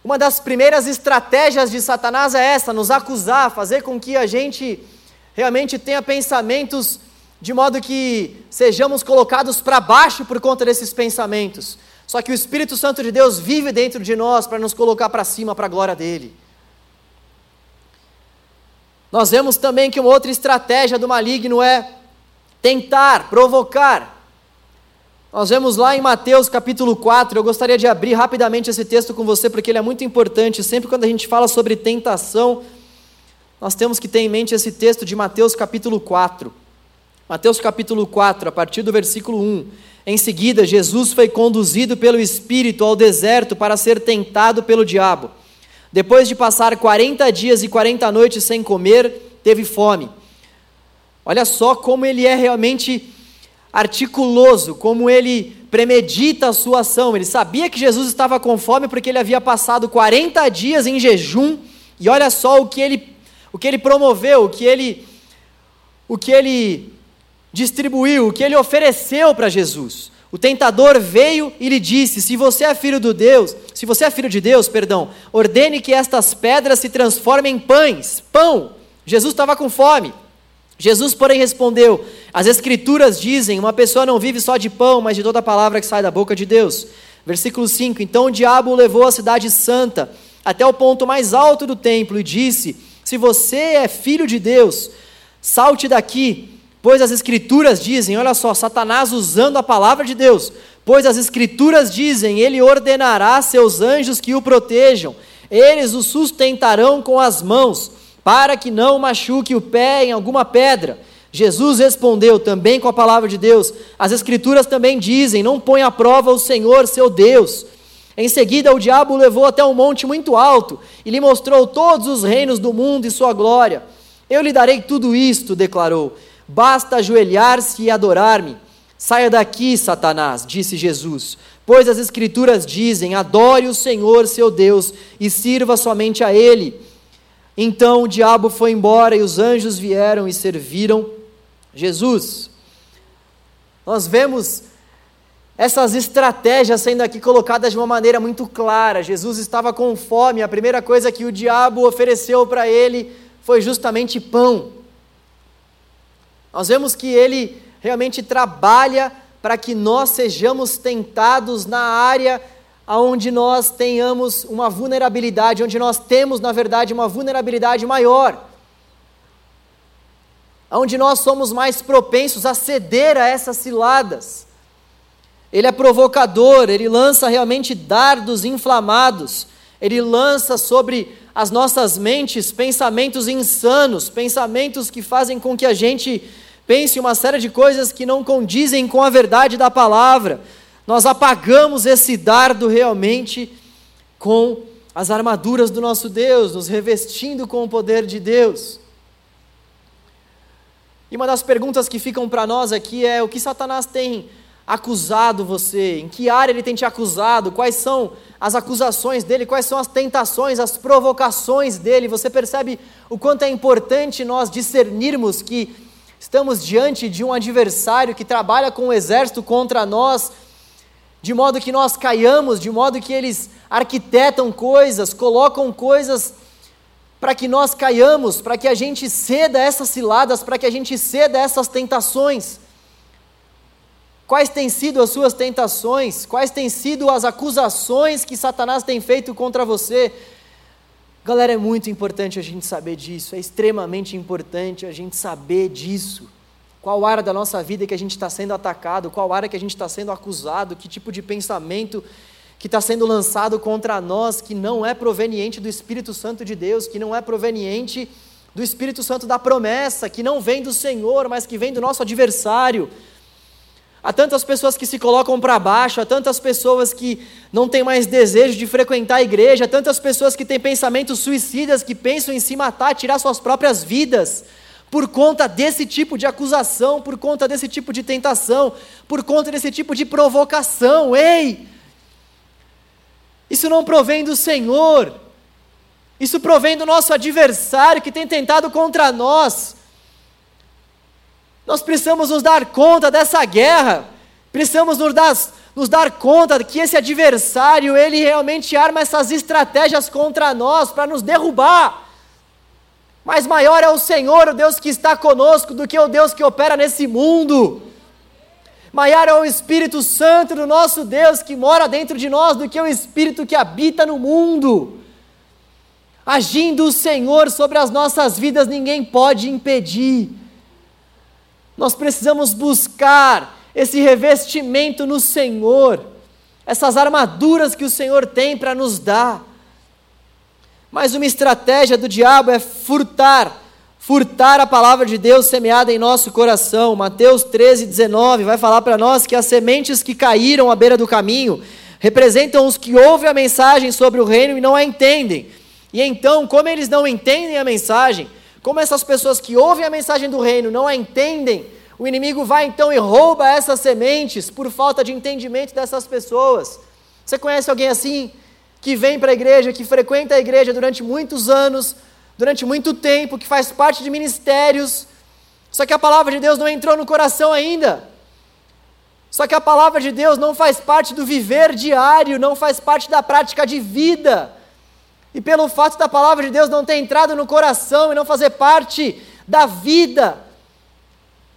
uma das primeiras estratégias de Satanás é essa: nos acusar, fazer com que a gente realmente tenha pensamentos de modo que sejamos colocados para baixo por conta desses pensamentos. Só que o Espírito Santo de Deus vive dentro de nós para nos colocar para cima, para a glória dele. Nós vemos também que uma outra estratégia do maligno é tentar, provocar. Nós vemos lá em Mateus capítulo 4, eu gostaria de abrir rapidamente esse texto com você, porque ele é muito importante. Sempre quando a gente fala sobre tentação, nós temos que ter em mente esse texto de Mateus capítulo 4. Mateus capítulo 4, a partir do versículo 1. Em seguida, Jesus foi conduzido pelo Espírito ao deserto para ser tentado pelo diabo. Depois de passar 40 dias e 40 noites sem comer, teve fome. Olha só como ele é realmente articuloso, como ele premedita a sua ação. Ele sabia que Jesus estava com fome porque ele havia passado 40 dias em jejum, e olha só o que ele, o que ele promoveu, o que ele, o que ele distribuiu, o que ele ofereceu para Jesus. O tentador veio e lhe disse: Se você é filho de Deus, se você é filho de Deus, perdão, ordene que estas pedras se transformem em pães, pão. Jesus estava com fome. Jesus, porém, respondeu: As Escrituras dizem: Uma pessoa não vive só de pão, mas de toda a palavra que sai da boca de Deus. Versículo 5: Então o diabo o levou à cidade santa, até o ponto mais alto do templo, e disse: Se você é filho de Deus, salte daqui, pois as Escrituras dizem: Olha só, Satanás usando a palavra de Deus, pois as Escrituras dizem: Ele ordenará seus anjos que o protejam, eles o sustentarão com as mãos para que não machuque o pé em alguma pedra. Jesus respondeu também com a palavra de Deus: As Escrituras também dizem: Não põe à prova o Senhor, seu Deus. Em seguida, o diabo o levou até um monte muito alto e lhe mostrou todos os reinos do mundo e sua glória. Eu lhe darei tudo isto, declarou. Basta ajoelhar-se e adorar-me. Saia daqui, Satanás, disse Jesus, pois as Escrituras dizem: Adore o Senhor, seu Deus, e sirva somente a Ele. Então o diabo foi embora e os anjos vieram e serviram Jesus. Nós vemos essas estratégias sendo aqui colocadas de uma maneira muito clara. Jesus estava com fome, a primeira coisa que o diabo ofereceu para ele foi justamente pão. Nós vemos que ele realmente trabalha para que nós sejamos tentados na área aonde nós tenhamos uma vulnerabilidade, onde nós temos, na verdade, uma vulnerabilidade maior. Onde nós somos mais propensos a ceder a essas ciladas. Ele é provocador, ele lança realmente dardos inflamados, ele lança sobre as nossas mentes pensamentos insanos, pensamentos que fazem com que a gente pense uma série de coisas que não condizem com a verdade da palavra, nós apagamos esse dardo realmente com as armaduras do nosso Deus, nos revestindo com o poder de Deus. E uma das perguntas que ficam para nós aqui é: o que Satanás tem acusado você? Em que área ele tem te acusado? Quais são as acusações dele? Quais são as tentações, as provocações dele? Você percebe o quanto é importante nós discernirmos que estamos diante de um adversário que trabalha com o um exército contra nós de modo que nós caiamos, de modo que eles arquitetam coisas, colocam coisas para que nós caiamos, para que a gente ceda essas ciladas, para que a gente ceda essas tentações. Quais têm sido as suas tentações? Quais têm sido as acusações que Satanás tem feito contra você? Galera, é muito importante a gente saber disso, é extremamente importante a gente saber disso. Qual área da nossa vida que a gente está sendo atacado, qual área que a gente está sendo acusado, que tipo de pensamento que está sendo lançado contra nós, que não é proveniente do Espírito Santo de Deus, que não é proveniente do Espírito Santo da promessa, que não vem do Senhor, mas que vem do nosso adversário. Há tantas pessoas que se colocam para baixo, há tantas pessoas que não têm mais desejo de frequentar a igreja, há tantas pessoas que têm pensamentos suicidas, que pensam em se matar, tirar suas próprias vidas, por conta desse tipo de acusação, por conta desse tipo de tentação, por conta desse tipo de provocação. Ei! Isso não provém do Senhor. Isso provém do nosso adversário que tem tentado contra nós. Nós precisamos nos dar conta dessa guerra. Precisamos nos dar, nos dar conta que esse adversário, ele realmente arma essas estratégias contra nós para nos derrubar. Mas maior é o Senhor, o Deus que está conosco, do que o Deus que opera nesse mundo. Maior é o Espírito Santo do nosso Deus que mora dentro de nós do que o Espírito que habita no mundo. Agindo o Senhor sobre as nossas vidas, ninguém pode impedir. Nós precisamos buscar esse revestimento no Senhor, essas armaduras que o Senhor tem para nos dar. Mas uma estratégia do diabo é furtar furtar a palavra de Deus semeada em nosso coração. Mateus 13, 19 vai falar para nós que as sementes que caíram à beira do caminho representam os que ouvem a mensagem sobre o reino e não a entendem. E então, como eles não entendem a mensagem, como essas pessoas que ouvem a mensagem do reino não a entendem, o inimigo vai então e rouba essas sementes por falta de entendimento dessas pessoas. Você conhece alguém assim? Que vem para a igreja, que frequenta a igreja durante muitos anos, durante muito tempo, que faz parte de ministérios, só que a palavra de Deus não entrou no coração ainda. Só que a palavra de Deus não faz parte do viver diário, não faz parte da prática de vida. E pelo fato da palavra de Deus não ter entrado no coração e não fazer parte da vida,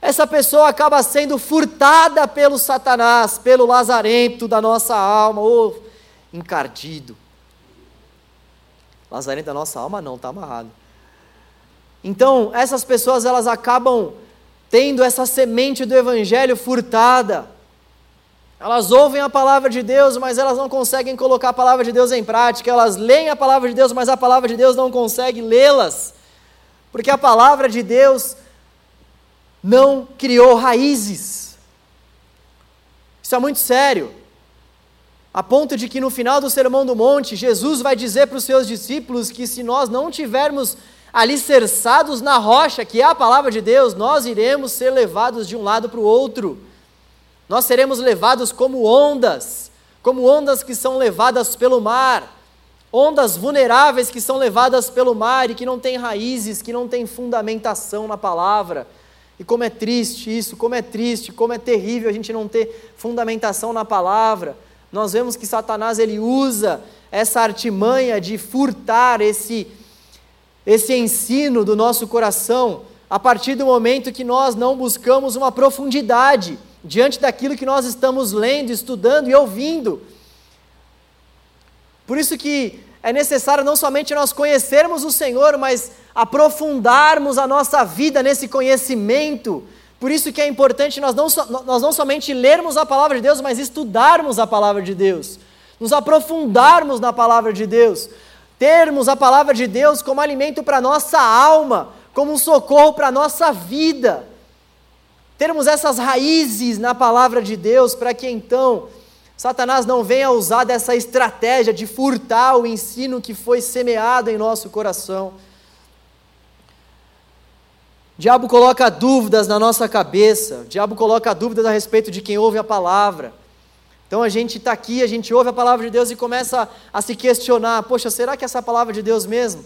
essa pessoa acaba sendo furtada pelo Satanás, pelo lazarento da nossa alma, ou encardido. Lazarento da nossa alma não, está amarrado. Então, essas pessoas elas acabam tendo essa semente do evangelho furtada. Elas ouvem a palavra de Deus, mas elas não conseguem colocar a palavra de Deus em prática. Elas leem a palavra de Deus, mas a palavra de Deus não consegue lê-las. Porque a palavra de Deus não criou raízes. Isso é muito sério. A ponto de que no final do Sermão do Monte, Jesus vai dizer para os seus discípulos que se nós não tivermos alicerçados na rocha, que é a palavra de Deus, nós iremos ser levados de um lado para o outro. Nós seremos levados como ondas, como ondas que são levadas pelo mar, ondas vulneráveis que são levadas pelo mar e que não têm raízes, que não têm fundamentação na palavra. E como é triste isso, como é triste, como é terrível a gente não ter fundamentação na palavra nós vemos que Satanás ele usa essa artimanha de furtar esse esse ensino do nosso coração a partir do momento que nós não buscamos uma profundidade diante daquilo que nós estamos lendo, estudando e ouvindo. Por isso que é necessário não somente nós conhecermos o Senhor, mas aprofundarmos a nossa vida nesse conhecimento, por isso que é importante nós não, nós não somente lermos a palavra de Deus, mas estudarmos a palavra de Deus, nos aprofundarmos na palavra de Deus, termos a palavra de Deus como alimento para nossa alma, como um socorro para nossa vida. Termos essas raízes na palavra de Deus para que então Satanás não venha usar dessa estratégia de furtar o ensino que foi semeado em nosso coração diabo coloca dúvidas na nossa cabeça, o diabo coloca dúvidas a respeito de quem ouve a palavra. Então a gente está aqui, a gente ouve a palavra de Deus e começa a, se questionar: poxa, será que essa é palavra de Deus mesmo?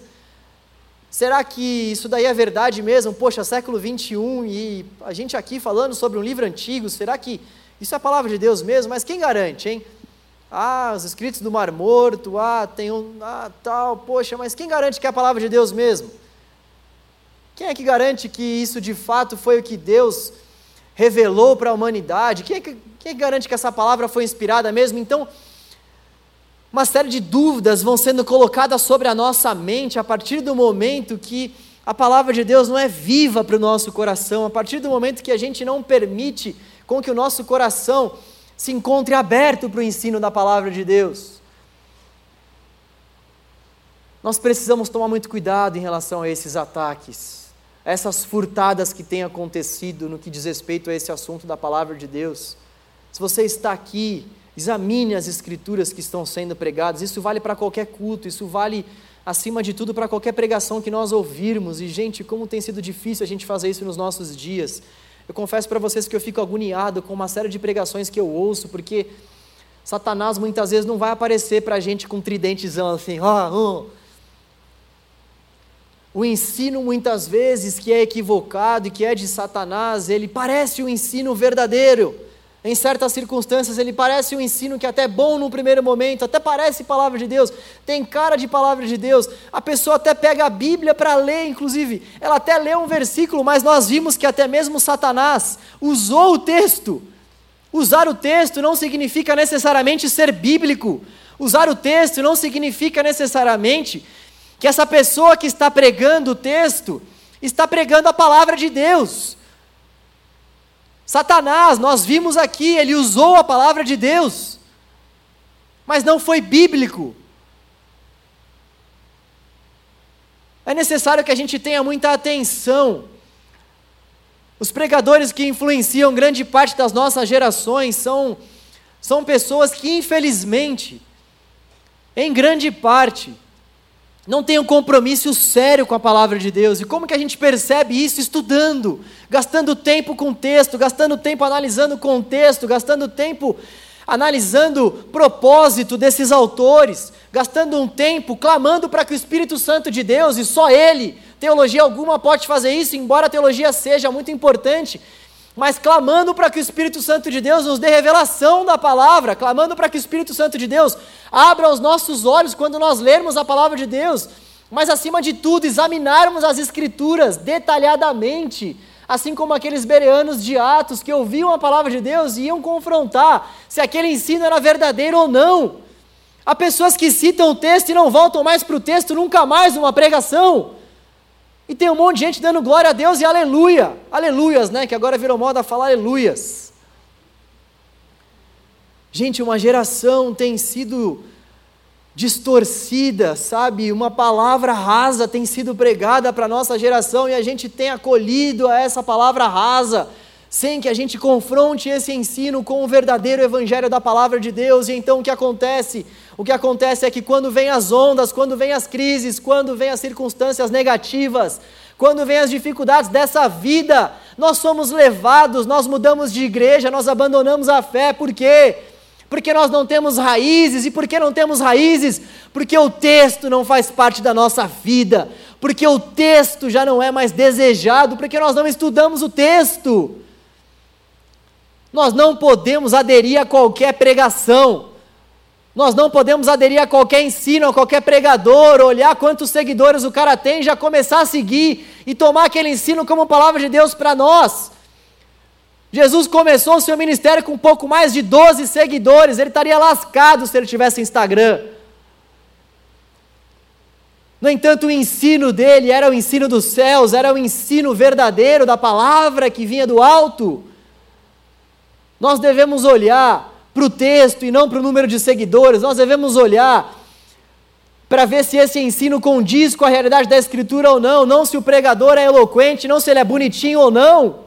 Será que isso daí é verdade mesmo? Poxa, século 21 e a gente aqui falando sobre um livro antigo, será que isso é a palavra de Deus mesmo? Mas quem garante, hein? Ah, os escritos do Mar Morto, ah, tem um, ah, tal, poxa, mas quem garante que é a palavra de Deus mesmo? Quem é que garante que isso de fato foi o que Deus revelou para a humanidade? Quem é, que, quem é que garante que essa palavra foi inspirada mesmo? Então, uma série de dúvidas vão sendo colocadas sobre a nossa mente a partir do momento que a palavra de Deus não é viva para o nosso coração, a partir do momento que a gente não permite com que o nosso coração se encontre aberto para o ensino da palavra de Deus. Nós precisamos tomar muito cuidado em relação a esses ataques, essas furtadas que têm acontecido no que diz respeito a esse assunto da palavra de Deus. Se você está aqui, examine as escrituras que estão sendo pregadas, isso vale para qualquer culto, isso vale acima de tudo para qualquer pregação que nós ouvirmos. E, gente, como tem sido difícil a gente fazer isso nos nossos dias. Eu confesso para vocês que eu fico agoniado com uma série de pregações que eu ouço, porque Satanás muitas vezes não vai aparecer para a gente com um tridentezão assim, ah, oh. O ensino, muitas vezes, que é equivocado e que é de Satanás, ele parece um ensino verdadeiro. Em certas circunstâncias, ele parece um ensino que até é bom no primeiro momento, até parece palavra de Deus, tem cara de palavra de Deus. A pessoa até pega a Bíblia para ler, inclusive, ela até lê um versículo, mas nós vimos que até mesmo Satanás usou o texto. Usar o texto não significa necessariamente ser bíblico. Usar o texto não significa necessariamente que essa pessoa que está pregando o texto está pregando a palavra de Deus. Satanás, nós vimos aqui, ele usou a palavra de Deus, mas não foi bíblico. É necessário que a gente tenha muita atenção. Os pregadores que influenciam grande parte das nossas gerações são, são pessoas que, infelizmente, em grande parte, não tem um compromisso sério com a palavra de Deus. E como que a gente percebe isso? Estudando, gastando tempo com texto, gastando tempo analisando contexto, gastando tempo analisando propósito desses autores, gastando um tempo clamando para que o Espírito Santo de Deus, e só Ele, teologia alguma pode fazer isso, embora a teologia seja muito importante, mas clamando para que o Espírito Santo de Deus nos dê revelação da palavra, clamando para que o Espírito Santo de Deus abra os nossos olhos quando nós lermos a palavra de Deus, mas acima de tudo, examinarmos as Escrituras detalhadamente, assim como aqueles bereanos de Atos que ouviam a palavra de Deus e iam confrontar se aquele ensino era verdadeiro ou não. Há pessoas que citam o texto e não voltam mais para o texto nunca mais numa pregação. E tem um monte de gente dando glória a Deus e aleluia. Aleluias, né? Que agora virou moda falar aleluias. Gente, uma geração tem sido distorcida, sabe? Uma palavra rasa tem sido pregada para a nossa geração e a gente tem acolhido a essa palavra rasa, sem que a gente confronte esse ensino com o verdadeiro evangelho da palavra de Deus. E então o que acontece? O que acontece é que quando vem as ondas, quando vem as crises, quando vem as circunstâncias negativas, quando vem as dificuldades dessa vida, nós somos levados, nós mudamos de igreja, nós abandonamos a fé, por quê? Porque nós não temos raízes, e por que não temos raízes? Porque o texto não faz parte da nossa vida, porque o texto já não é mais desejado, porque nós não estudamos o texto. Nós não podemos aderir a qualquer pregação, nós não podemos aderir a qualquer ensino, a qualquer pregador, olhar quantos seguidores o cara tem, já começar a seguir e tomar aquele ensino como palavra de Deus para nós. Jesus começou o seu ministério com um pouco mais de 12 seguidores, ele estaria lascado se ele tivesse Instagram. No entanto, o ensino dele era o ensino dos céus, era o ensino verdadeiro da palavra que vinha do alto. Nós devemos olhar para o texto e não para o número de seguidores, nós devemos olhar para ver se esse ensino condiz com a realidade da Escritura ou não, não se o pregador é eloquente, não se ele é bonitinho ou não.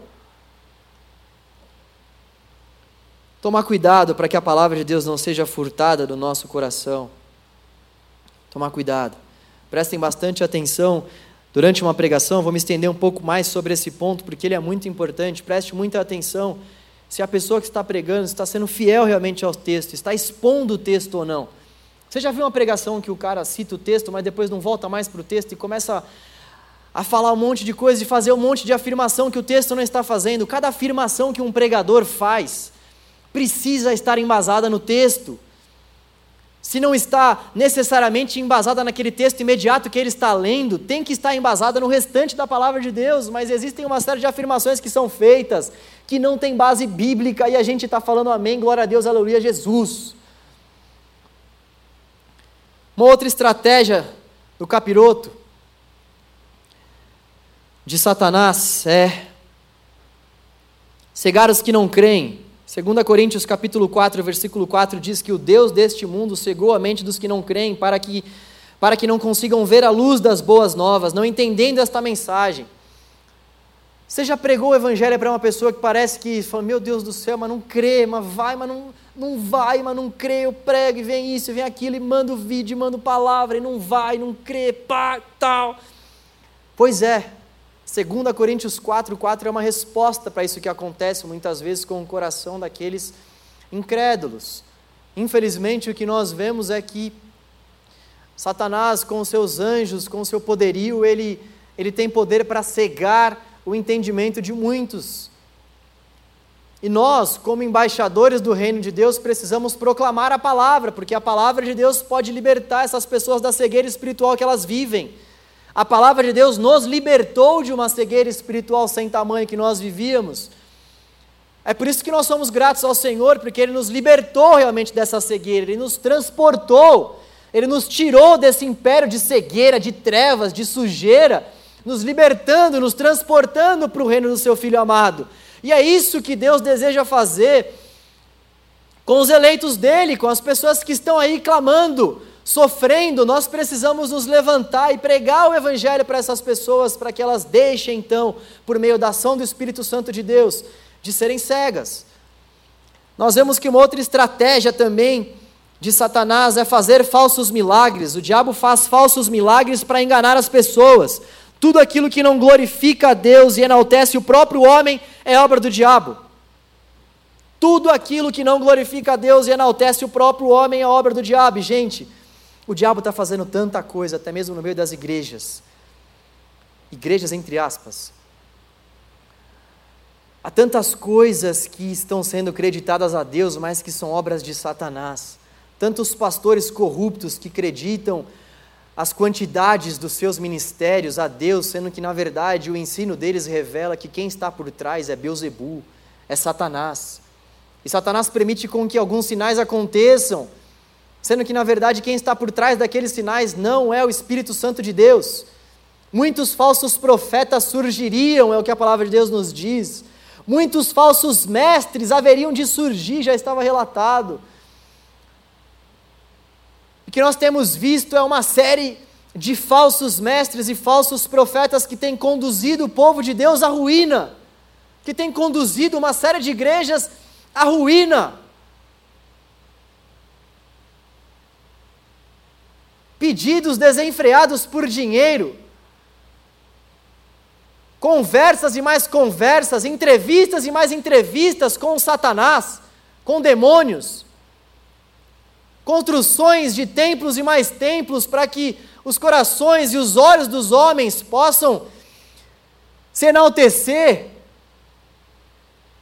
Tomar cuidado para que a palavra de Deus não seja furtada do nosso coração. Tomar cuidado. Prestem bastante atenção durante uma pregação, vou me estender um pouco mais sobre esse ponto, porque ele é muito importante. Preste muita atenção se a pessoa que está pregando está sendo fiel realmente ao texto, está expondo o texto ou não. Você já viu uma pregação que o cara cita o texto, mas depois não volta mais para o texto e começa a, falar um monte de coisas e fazer um monte de afirmação que o texto não está fazendo? Cada afirmação que um pregador faz precisa estar embasada no texto. Se não está necessariamente embasada naquele texto imediato que ele está lendo, tem que estar embasada no restante da palavra de Deus, mas existem uma série de afirmações que são feitas, que não tem base bíblica, e a gente está falando amém, glória a Deus, aleluia, Jesus. Uma outra estratégia do capiroto, de Satanás, é cegar os que não creem, 2 Coríntios capítulo 4, versículo 4 diz que o Deus deste mundo cegou a mente dos que não creem para que, para que não consigam ver a luz das boas novas, não entendendo esta mensagem. Você já pregou o evangelho para uma pessoa que parece que fala, meu Deus do céu, mas não crê, mas vai, mas não, não vai, mas não crê, eu prego e vem isso, vem aquilo, e manda o vídeo, manda palavra, e não vai, não crê, pá, tal. Pois é, 2 Coríntios 4, 4 é uma resposta para isso que acontece muitas vezes com o coração daqueles incrédulos. Infelizmente, o que nós vemos é que Satanás, com seus anjos, com seu poderio, ele, ele tem poder para cegar o entendimento de muitos. E nós, como embaixadores do reino de Deus, precisamos proclamar a palavra, porque a palavra de Deus pode libertar essas pessoas da cegueira espiritual que elas vivem. A palavra de Deus nos libertou de uma cegueira espiritual sem tamanho que nós vivíamos. É por isso que nós somos gratos ao Senhor, porque Ele nos libertou realmente dessa cegueira, Ele nos transportou, Ele nos tirou desse império de cegueira, de trevas, de sujeira, nos libertando, nos transportando para o reino do Seu Filho amado. E é isso que Deus deseja fazer com os eleitos dele, com as pessoas que estão aí clamando sofrendo, nós precisamos nos levantar e pregar o Evangelho para essas pessoas, para que elas deixem então, por meio da ação do Espírito Santo de Deus, de serem cegas. Nós vemos que uma outra estratégia também de Satanás é fazer falsos milagres. O diabo faz falsos milagres para enganar as pessoas. Tudo aquilo que não glorifica a Deus e enaltece o próprio homem é obra do diabo. Tudo aquilo que não glorifica a Deus e enaltece o próprio homem é obra do diabo. Gente, o diabo está fazendo tanta coisa, até mesmo no meio das igrejas. Igrejas entre aspas. Há tantas coisas que estão sendo creditadas a Deus, mas que são obras de Satanás. Tantos pastores corruptos que acreditam as quantidades dos seus ministérios a Deus, sendo que na verdade o ensino deles revela que quem está por trás é Beuzebu, é Satanás. E Satanás permite com que alguns sinais aconteçam sendo que na verdade quem está por trás daqueles sinais não é o Espírito Santo de Deus. Muitos falsos profetas surgiriam, é o que a palavra de Deus nos diz. Muitos falsos mestres haveriam de surgir, já estava relatado. O que nós temos visto é uma série de falsos mestres e falsos profetas que têm conduzido o povo de Deus à ruína, que têm conduzido uma série de igrejas à ruína. Pedidos desenfreados por dinheiro, conversas e mais conversas, entrevistas e mais entrevistas com Satanás, com demônios, construções de templos e mais templos para que os corações e os olhos dos homens possam se enaltecer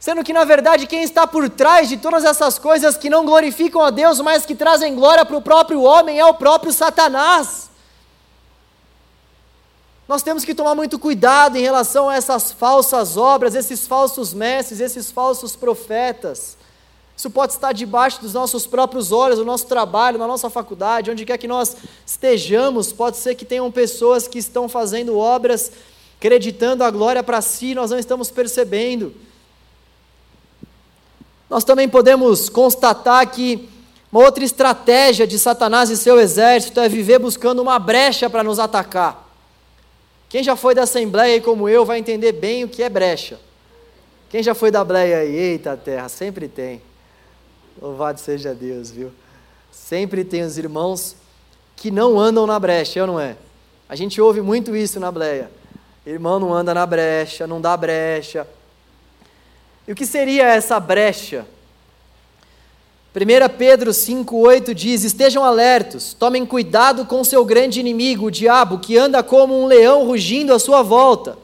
Sendo que, na verdade, quem está por trás de todas essas coisas que não glorificam a Deus, mas que trazem glória para o próprio homem, é o próprio Satanás. Nós temos que tomar muito cuidado em relação a essas falsas obras, esses falsos mestres, esses falsos profetas. Isso pode estar debaixo dos nossos próprios olhos, no nosso trabalho, na nossa faculdade, onde quer que nós estejamos, pode ser que tenham pessoas que estão fazendo obras, acreditando a glória para si, nós não estamos percebendo. Nós também podemos constatar que uma outra estratégia de Satanás e seu exército é viver buscando uma brecha para nos atacar. Quem já foi da Assembleia como eu vai entender bem o que é brecha. Quem já foi da Bleia aí? Eita terra, sempre tem. Louvado seja Deus, viu? Sempre tem os irmãos que não andam na brecha, eu não é? A gente ouve muito isso na Bleia. Irmão não anda na brecha, não dá brecha. E o que seria essa brecha? 1 Pedro 5,8 diz: Estejam alertos, tomem cuidado com seu grande inimigo, o diabo, que anda como um leão rugindo à sua volta,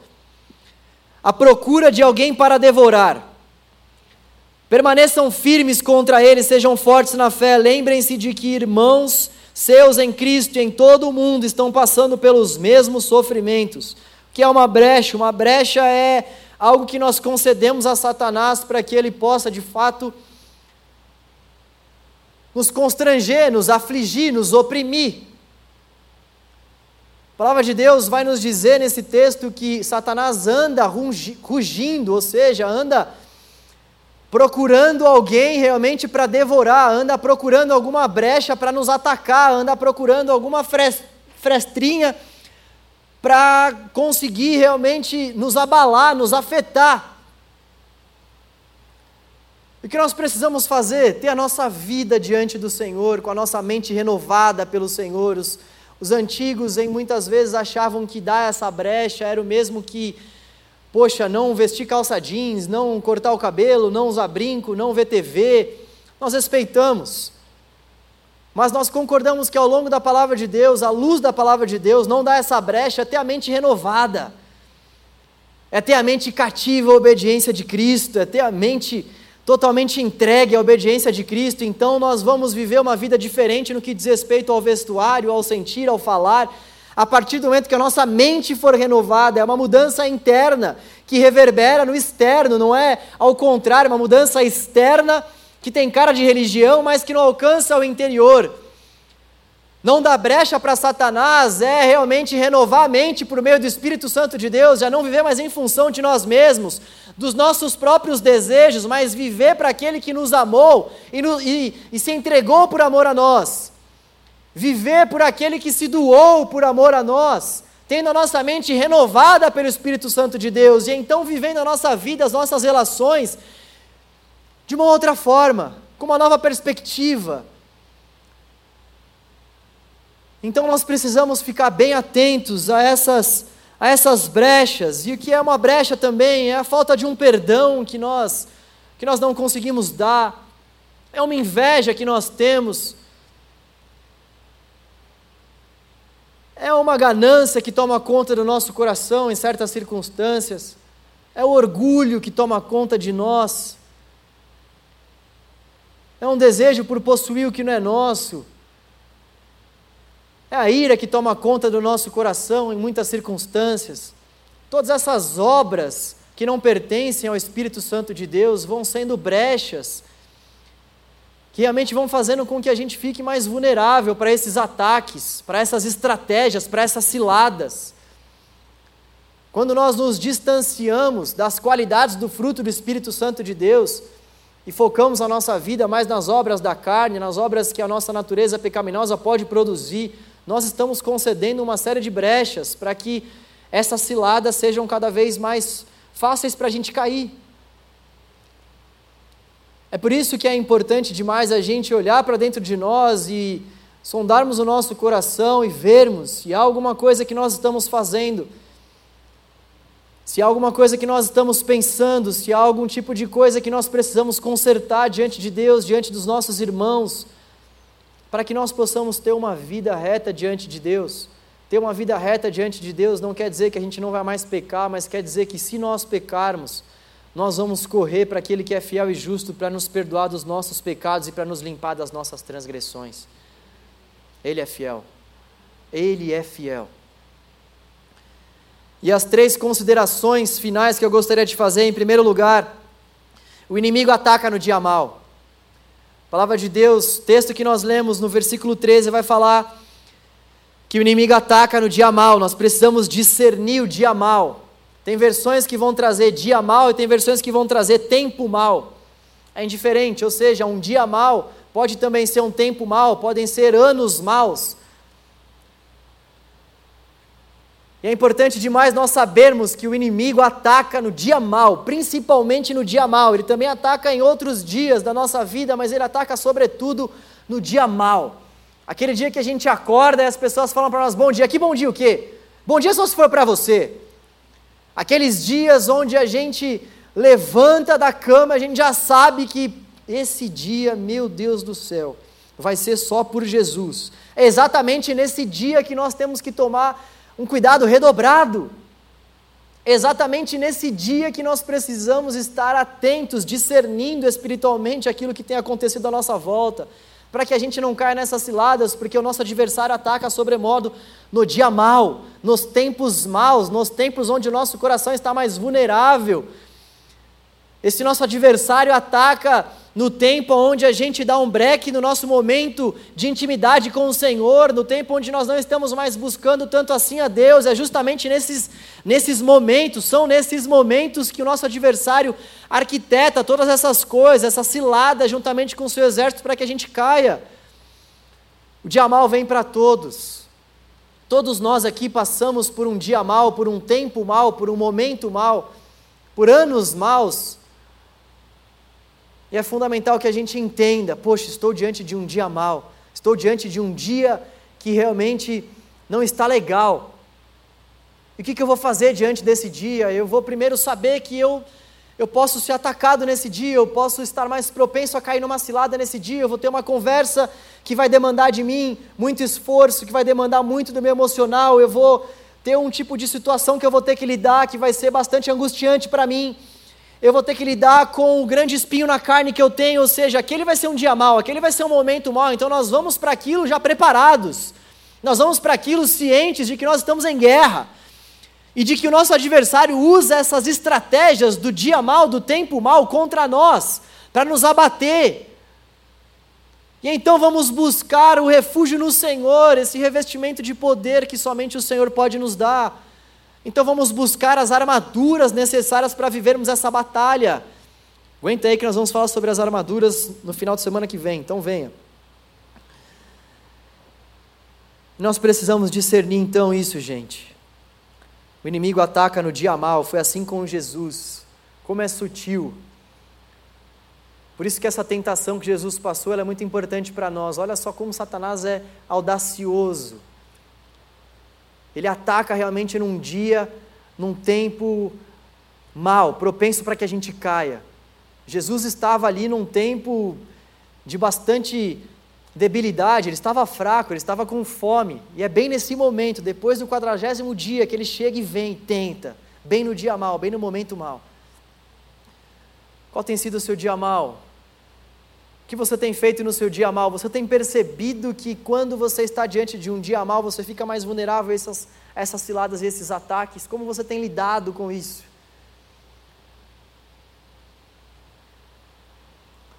à procura de alguém para devorar. Permaneçam firmes contra eles, sejam fortes na fé. Lembrem-se de que irmãos seus em Cristo e em todo o mundo estão passando pelos mesmos sofrimentos. O que é uma brecha? Uma brecha é algo que nós concedemos a Satanás para que ele possa, de fato, nos constranger, nos afligir, nos oprimir. A palavra de Deus vai nos dizer nesse texto que Satanás anda rugindo, ou seja, anda procurando alguém realmente para devorar, anda procurando alguma brecha para nos atacar, anda procurando alguma frestrinha para conseguir realmente nos abalar, nos afetar. O que nós precisamos fazer? Ter a nossa vida diante do Senhor, com a nossa mente renovada pelo Senhor. Os, os antigos, em muitas vezes, achavam que dar essa brecha era o mesmo que poxa, não vestir calça jeans, não cortar o cabelo, não usar brinco, não ver TV, nós respeitamos. Mas nós concordamos que ao longo da palavra de Deus, a luz da palavra de Deus, não dá essa brecha, é ter a mente renovada, é ter a mente cativa à obediência de Cristo, é ter a mente totalmente entregue à obediência de Cristo. Então nós vamos viver uma vida diferente no que diz respeito ao vestuário, ao sentir, ao falar, a partir do momento que a nossa mente for renovada, é uma mudança interna que reverbera no externo, não é ao contrário, uma mudança externa que tem cara de religião, mas que não alcança o interior. Não dá brecha para Satanás, é realmente renovar a mente por meio do Espírito Santo de Deus, já não viver mais em função de nós mesmos, dos nossos próprios desejos, mas viver para aquele que nos amou e, no, e, e se entregou por amor a nós viver por aquele que se doou por amor a nós, tendo a nossa mente renovada pelo Espírito Santo de Deus, e então vivendo a nossa vida, as nossas relações, de uma outra forma, com uma nova perspectiva. Então nós precisamos ficar bem atentos a essas, a essas brechas, e o que é uma brecha também é a falta de um perdão que nós, que nós não conseguimos dar, é uma inveja que nós temos É uma ganância que toma conta do nosso coração em certas circunstâncias. É o orgulho que toma conta de nós. É um desejo por possuir o que não é nosso. É a ira que toma conta do nosso coração em muitas circunstâncias. Todas essas obras que não pertencem ao Espírito Santo de Deus vão sendo brechas que realmente vão fazendo com que a gente fique mais vulnerável para esses ataques, para essas estratégias, para essas ciladas. Quando nós nos distanciamos das qualidades do fruto do Espírito Santo de Deus e focamos a nossa vida mais nas obras da carne, nas obras que a nossa natureza pecaminosa pode produzir, nós estamos concedendo uma série de brechas para que essas ciladas sejam cada vez mais fáceis para a gente cair. É por isso que é importante demais a gente olhar para dentro de nós e sondarmos o nosso coração e vermos se há alguma coisa que nós estamos fazendo, se há alguma coisa que nós estamos pensando, se há algum tipo de coisa que nós precisamos consertar diante de Deus, diante dos nossos irmãos, para que nós possamos ter uma vida reta diante de Deus. Ter uma vida reta diante de Deus não quer dizer que a gente não vai mais pecar, mas quer dizer que se nós pecarmos, nós vamos correr para aquele que é fiel e justo para nos perdoar dos nossos pecados e para nos limpar das nossas transgressões. Ele é fiel. Ele é fiel. E as três considerações finais que eu gostaria de fazer, em primeiro lugar, o inimigo ataca no dia mal. A palavra de Deus, texto que nós lemos no versículo 13, vai falar que o inimigo ataca no dia mal, nós precisamos discernir o dia mal. Tem versões que vão trazer dia mal e tem versões que vão trazer tempo mal. É indiferente, ou seja, um dia mal pode também ser um tempo mal, podem ser anos maus. E é importante demais nós sabermos que o inimigo ataca no dia mal, principalmente no dia mal. Ele também ataca em outros dias da nossa vida, mas ele ataca sobretudo no dia mal. Aquele dia que a gente acorda e as pessoas falam para nós: "Bom dia". Que bom dia o quê? Bom dia só se for para você. Aqueles dias onde a gente levanta da cama, a gente já sabe que esse dia, meu Deus do céu, vai ser só por Jesus. É exatamente nesse dia que nós temos que tomar um cuidado redobrado. Exatamente nesse dia que nós precisamos estar atentos, discernindo espiritualmente aquilo que tem acontecido à nossa volta, para que a gente não caia nessas ciladas, porque o nosso adversário ataca sobremodo no dia mal, nos tempos maus, nos tempos onde o nosso coração está mais vulnerável. Esse nosso adversário ataca no tempo onde a gente dá um break no nosso momento de intimidade com o Senhor, no tempo onde nós não estamos mais buscando tanto assim a Deus, é justamente nesses, nesses momentos, são nesses momentos que o nosso adversário arquiteta todas essas coisas, essa cilada juntamente com o seu exército para que a gente caia. O dia mal vem para todos. Todos nós aqui passamos por um dia mal, por um tempo mal, por um momento mal, por anos maus. E é fundamental que a gente entenda: poxa, estou diante de um dia mal, estou diante de um dia que realmente não está legal. E o que, que eu vou fazer diante desse dia? Eu vou primeiro saber que eu, eu posso ser atacado nesse dia, eu posso estar mais propenso a cair numa cilada nesse dia, eu vou ter uma conversa que vai demandar de mim muito esforço, que vai demandar muito do meu emocional, eu vou ter um tipo de situação que eu vou ter que lidar que vai ser bastante angustiante para mim eu vou ter que lidar com o grande espinho na carne que eu tenho, ou seja, aquele vai ser um dia mau, aquele vai ser um momento mau, então nós vamos para aquilo já preparados, nós vamos para aquilo cientes de que nós estamos em guerra, e de que o nosso adversário usa essas estratégias do dia mau, do tempo mau contra nós, para nos abater. E então vamos buscar o refúgio no Senhor, esse revestimento de poder que somente o Senhor pode nos dar. Então vamos buscar as armaduras necessárias para vivermos essa batalha. Aguenta aí que nós vamos falar sobre as armaduras no final de semana que vem, então venha. Nós precisamos discernir então isso, gente. O inimigo ataca no dia mal, foi assim com Jesus. Como é sutil. Por isso que essa tentação que Jesus passou é muito importante para nós. Olha só como Satanás é audacioso. Ele ataca realmente num dia, num tempo mal, propenso para que a gente caia. Jesus estava ali num tempo de bastante debilidade, ele estava fraco, ele estava com fome. E é bem nesse momento, depois do quadragésimo dia, que ele chega e vem tenta. Bem no dia mal, bem no momento mal. Qual tem sido o seu dia mal? Que você tem feito no seu dia mal? Você tem percebido que quando você está diante de um dia mal, você fica mais vulnerável a essas, essas ciladas e esses ataques? Como você tem lidado com isso?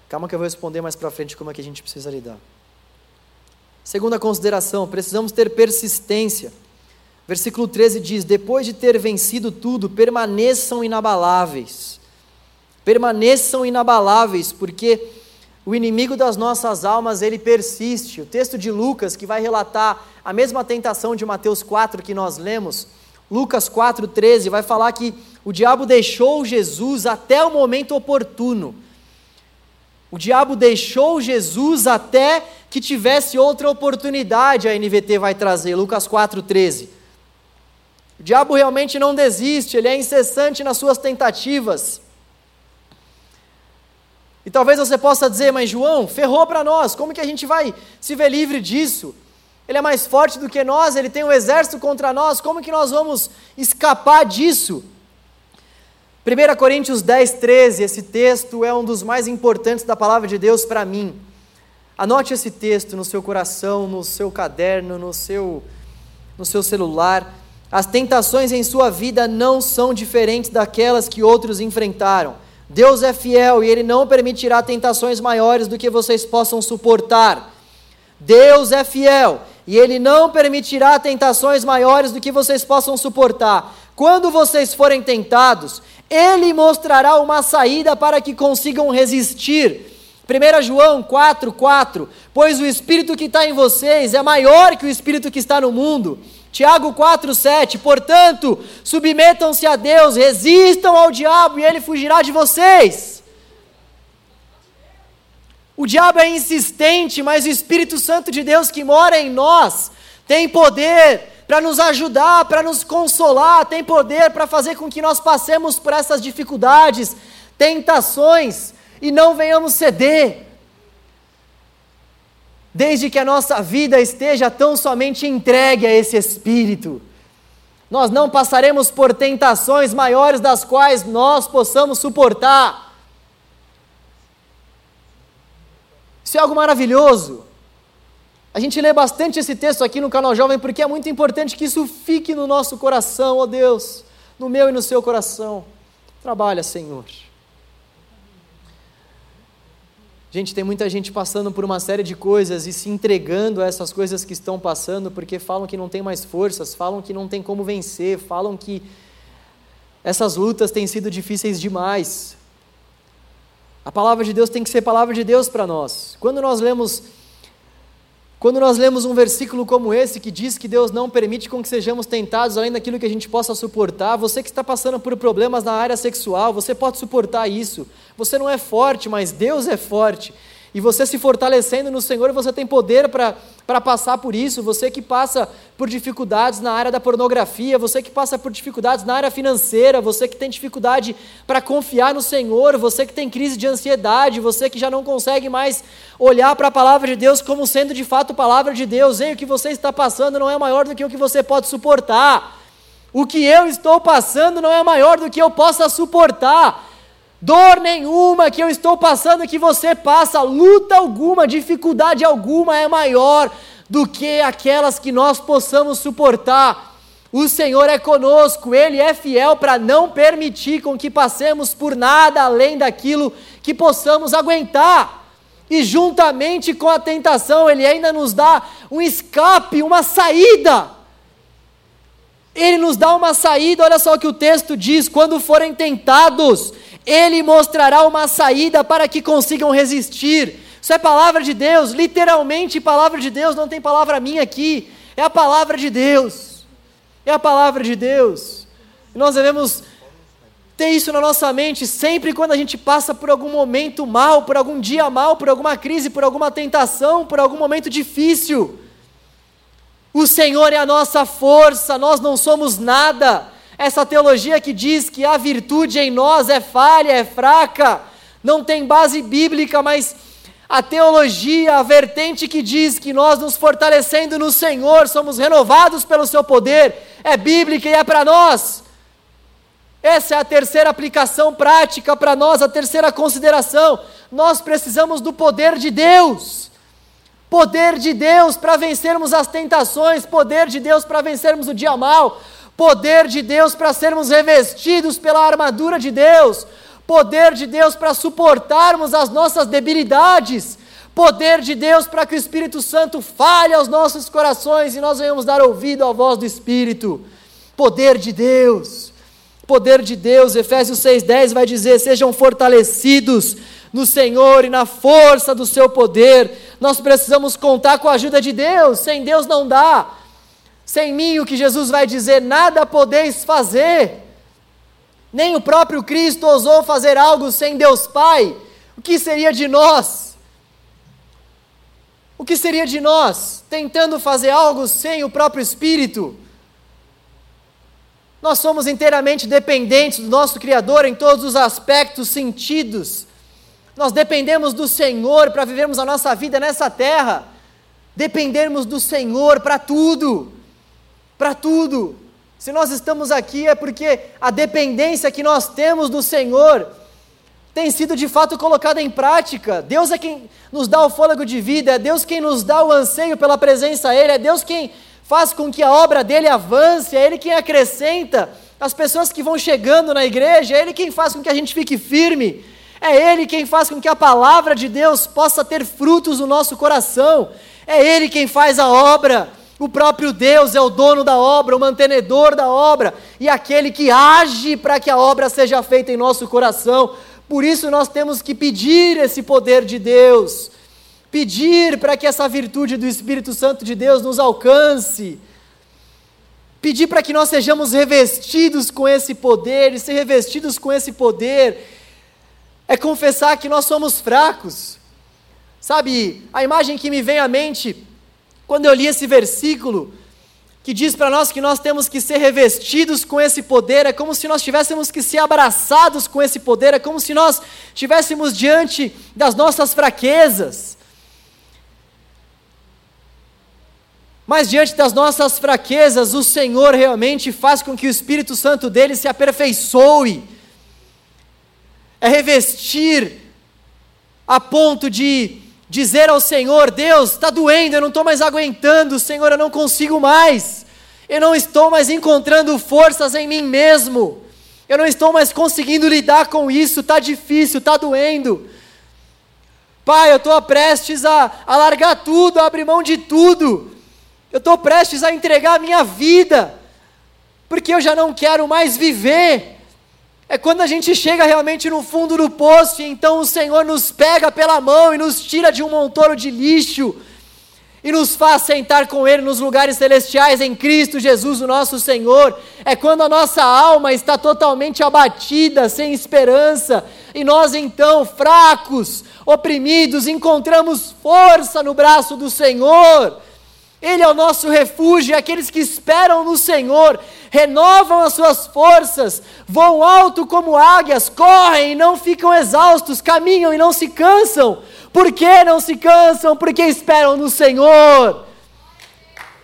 Calma que eu vou responder mais para frente como é que a gente precisa lidar. Segunda consideração, precisamos ter persistência. Versículo 13 diz: Depois de ter vencido tudo, permaneçam inabaláveis. Permaneçam inabaláveis, porque o inimigo das nossas almas, ele persiste. O texto de Lucas, que vai relatar a mesma tentação de Mateus 4 que nós lemos, Lucas 4,13, vai falar que o diabo deixou Jesus até o momento oportuno. O diabo deixou Jesus até que tivesse outra oportunidade, a NVT vai trazer, Lucas 4,13. O diabo realmente não desiste, ele é incessante nas suas tentativas. E talvez você possa dizer, mas João, ferrou para nós, como que a gente vai se ver livre disso? Ele é mais forte do que nós, ele tem um exército contra nós, como que nós vamos escapar disso? 1 Coríntios 10, 13, esse texto é um dos mais importantes da palavra de Deus para mim. Anote esse texto no seu coração, no seu caderno, no seu, no seu celular. As tentações em sua vida não são diferentes daquelas que outros enfrentaram. Deus é fiel e Ele não permitirá tentações maiores do que vocês possam suportar. Deus é fiel e Ele não permitirá tentações maiores do que vocês possam suportar. Quando vocês forem tentados, Ele mostrará uma saída para que consigam resistir. 1 João 4, 4: Pois o Espírito que está em vocês é maior que o Espírito que está no mundo. Tiago 4,7: Portanto, submetam-se a Deus, resistam ao diabo e ele fugirá de vocês. O diabo é insistente, mas o Espírito Santo de Deus que mora em nós tem poder para nos ajudar, para nos consolar, tem poder para fazer com que nós passemos por essas dificuldades, tentações e não venhamos ceder desde que a nossa vida esteja tão somente entregue a esse Espírito. Nós não passaremos por tentações maiores das quais nós possamos suportar. Isso é algo maravilhoso. A gente lê bastante esse texto aqui no canal Jovem porque é muito importante que isso fique no nosso coração, ó oh Deus, no meu e no seu coração. Trabalha, Senhor. Gente, tem muita gente passando por uma série de coisas e se entregando a essas coisas que estão passando porque falam que não tem mais forças, falam que não tem como vencer, falam que essas lutas têm sido difíceis demais. A palavra de Deus tem que ser palavra de Deus para nós. Quando nós lemos quando nós lemos um versículo como esse que diz que Deus não permite com que sejamos tentados além daquilo que a gente possa suportar, você que está passando por problemas na área sexual, você pode suportar isso. Você não é forte, mas Deus é forte. E você se fortalecendo no Senhor, você tem poder para passar por isso. Você que passa por dificuldades na área da pornografia, você que passa por dificuldades na área financeira, você que tem dificuldade para confiar no Senhor, você que tem crise de ansiedade, você que já não consegue mais olhar para a palavra de Deus como sendo de fato palavra de Deus. Ei, o que você está passando não é maior do que o que você pode suportar. O que eu estou passando não é maior do que eu possa suportar. Dor nenhuma que eu estou passando, que você passa, luta alguma, dificuldade alguma é maior do que aquelas que nós possamos suportar. O Senhor é conosco, Ele é fiel para não permitir com que passemos por nada além daquilo que possamos aguentar. E juntamente com a tentação, Ele ainda nos dá um escape, uma saída. Ele nos dá uma saída, olha só o que o texto diz: quando forem tentados, ele mostrará uma saída para que consigam resistir. Isso é palavra de Deus, literalmente palavra de Deus, não tem palavra minha aqui, é a palavra de Deus. É a palavra de Deus. Nós devemos ter isso na nossa mente sempre quando a gente passa por algum momento mal, por algum dia mal, por alguma crise, por alguma tentação, por algum momento difícil. O Senhor é a nossa força, nós não somos nada. Essa teologia que diz que a virtude em nós é falha, é fraca, não tem base bíblica, mas a teologia, a vertente que diz que nós nos fortalecendo no Senhor, somos renovados pelo seu poder, é bíblica e é para nós. Essa é a terceira aplicação prática para nós, a terceira consideração. Nós precisamos do poder de Deus. Poder de Deus para vencermos as tentações, poder de Deus para vencermos o dia mal, poder de Deus para sermos revestidos pela armadura de Deus, poder de Deus para suportarmos as nossas debilidades, poder de Deus para que o Espírito Santo fale aos nossos corações e nós venhamos dar ouvido à voz do Espírito. Poder de Deus, poder de Deus, Efésios 6,10 vai dizer: sejam fortalecidos no Senhor e na força do seu poder. Nós precisamos contar com a ajuda de Deus, sem Deus não dá. Sem mim, o que Jesus vai dizer, nada podeis fazer. Nem o próprio Cristo ousou fazer algo sem Deus Pai. O que seria de nós? O que seria de nós tentando fazer algo sem o próprio Espírito? Nós somos inteiramente dependentes do nosso Criador em todos os aspectos, sentidos. Nós dependemos do Senhor para vivermos a nossa vida nessa terra. Dependermos do Senhor para tudo para tudo. Se nós estamos aqui é porque a dependência que nós temos do Senhor tem sido de fato colocada em prática. Deus é quem nos dá o fôlego de vida, é Deus quem nos dá o anseio pela presença Ele, é Deus quem faz com que a obra dele avance, é Ele quem acrescenta as pessoas que vão chegando na igreja, é Ele quem faz com que a gente fique firme, é Ele quem faz com que a palavra de Deus possa ter frutos no nosso coração, é Ele quem faz a obra. O próprio Deus é o dono da obra, o mantenedor da obra e aquele que age para que a obra seja feita em nosso coração. Por isso nós temos que pedir esse poder de Deus, pedir para que essa virtude do Espírito Santo de Deus nos alcance, pedir para que nós sejamos revestidos com esse poder, e ser revestidos com esse poder é confessar que nós somos fracos. Sabe, a imagem que me vem à mente quando eu li esse versículo, que diz para nós que nós temos que ser revestidos com esse poder, é como se nós tivéssemos que ser abraçados com esse poder, é como se nós estivéssemos diante das nossas fraquezas. Mas diante das nossas fraquezas, o Senhor realmente faz com que o Espírito Santo dele se aperfeiçoe. É revestir a ponto de dizer ao Senhor: Deus, está doendo, eu não estou mais aguentando, Senhor, eu não consigo mais, eu não estou mais encontrando forças em mim mesmo, eu não estou mais conseguindo lidar com isso, está difícil, está doendo. Pai, eu estou prestes a, a largar tudo, a abrir mão de tudo, eu estou prestes a entregar a minha vida, porque eu já não quero mais viver. É quando a gente chega realmente no fundo do poço, e então o Senhor nos pega pela mão e nos tira de um montoro de lixo e nos faz sentar com Ele nos lugares celestiais em Cristo Jesus, o nosso Senhor. É quando a nossa alma está totalmente abatida, sem esperança, e nós então, fracos, oprimidos, encontramos força no braço do Senhor. Ele é o nosso refúgio, e aqueles que esperam no Senhor renovam as suas forças, voam alto como águias, correm e não ficam exaustos, caminham e não se cansam. Por que não se cansam? Porque esperam no Senhor.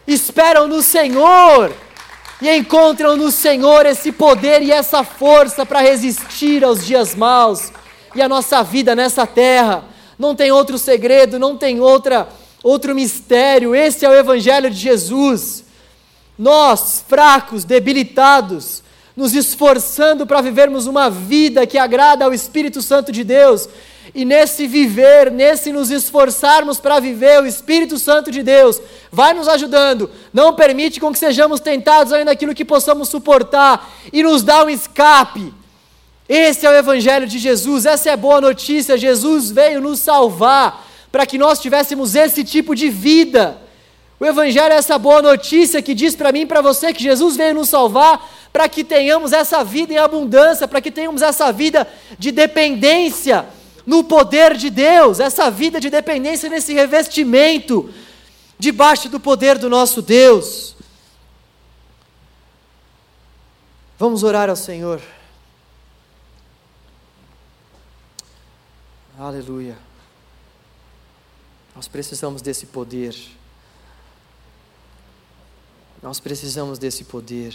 Esperam no Senhor e encontram no Senhor esse poder e essa força para resistir aos dias maus e a nossa vida nessa terra. Não tem outro segredo, não tem outra outro mistério. Esse é o evangelho de Jesus. Nós, fracos, debilitados, nos esforçando para vivermos uma vida que agrada ao Espírito Santo de Deus, e nesse viver, nesse nos esforçarmos para viver, o Espírito Santo de Deus vai nos ajudando, não permite com que sejamos tentados ainda naquilo que possamos suportar e nos dá um escape. Esse é o Evangelho de Jesus, essa é a boa notícia. Jesus veio nos salvar para que nós tivéssemos esse tipo de vida. O Evangelho é essa boa notícia que diz para mim e para você que Jesus veio nos salvar para que tenhamos essa vida em abundância, para que tenhamos essa vida de dependência no poder de Deus, essa vida de dependência nesse revestimento debaixo do poder do nosso Deus. Vamos orar ao Senhor. Aleluia. Nós precisamos desse poder. Nós precisamos desse poder.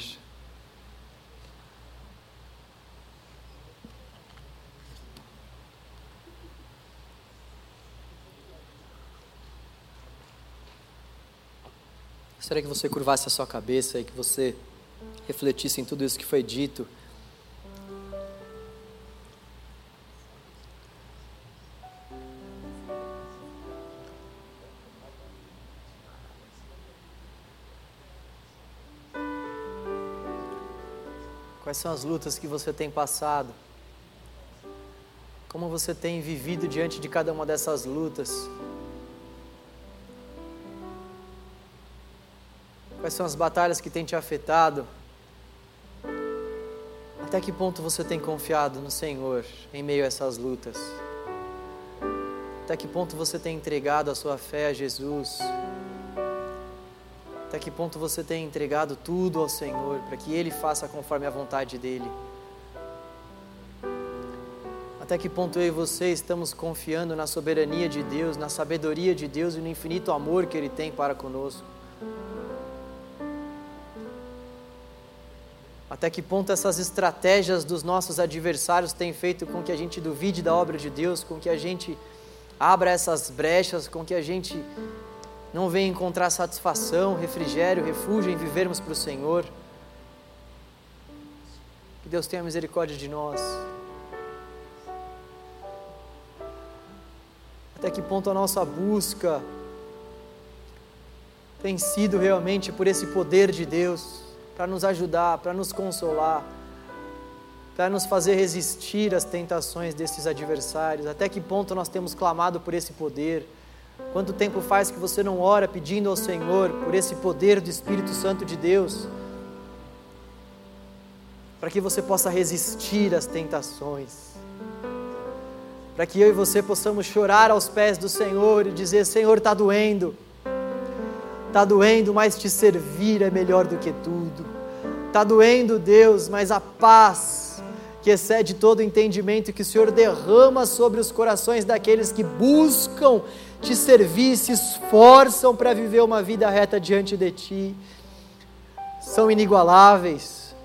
Gostaria que você curvasse a sua cabeça e que você refletisse em tudo isso que foi dito. Quais são as lutas que você tem passado? Como você tem vivido diante de cada uma dessas lutas? Quais são as batalhas que têm te afetado? Até que ponto você tem confiado no Senhor em meio a essas lutas? Até que ponto você tem entregado a sua fé a Jesus? Até que ponto você tem entregado tudo ao Senhor para que Ele faça conforme a vontade dEle? Até que ponto eu e você estamos confiando na soberania de Deus, na sabedoria de Deus e no infinito amor que Ele tem para conosco? Até que ponto essas estratégias dos nossos adversários têm feito com que a gente duvide da obra de Deus, com que a gente abra essas brechas, com que a gente não venha encontrar satisfação, refrigério, refúgio em vivermos para o Senhor. Que Deus tenha misericórdia de nós. Até que ponto a nossa busca tem sido realmente por esse poder de Deus para nos ajudar, para nos consolar, para nos fazer resistir às tentações desses adversários? Até que ponto nós temos clamado por esse poder? Quanto tempo faz que você não ora pedindo ao Senhor por esse poder do Espírito Santo de Deus? Para que você possa resistir às tentações. Para que eu e você possamos chorar aos pés do Senhor e dizer: Senhor, está doendo. Está doendo, mas te servir é melhor do que tudo. Está doendo, Deus, mas a paz que excede todo entendimento que o Senhor derrama sobre os corações daqueles que buscam te servir, se esforçam para viver uma vida reta diante de ti, são inigualáveis.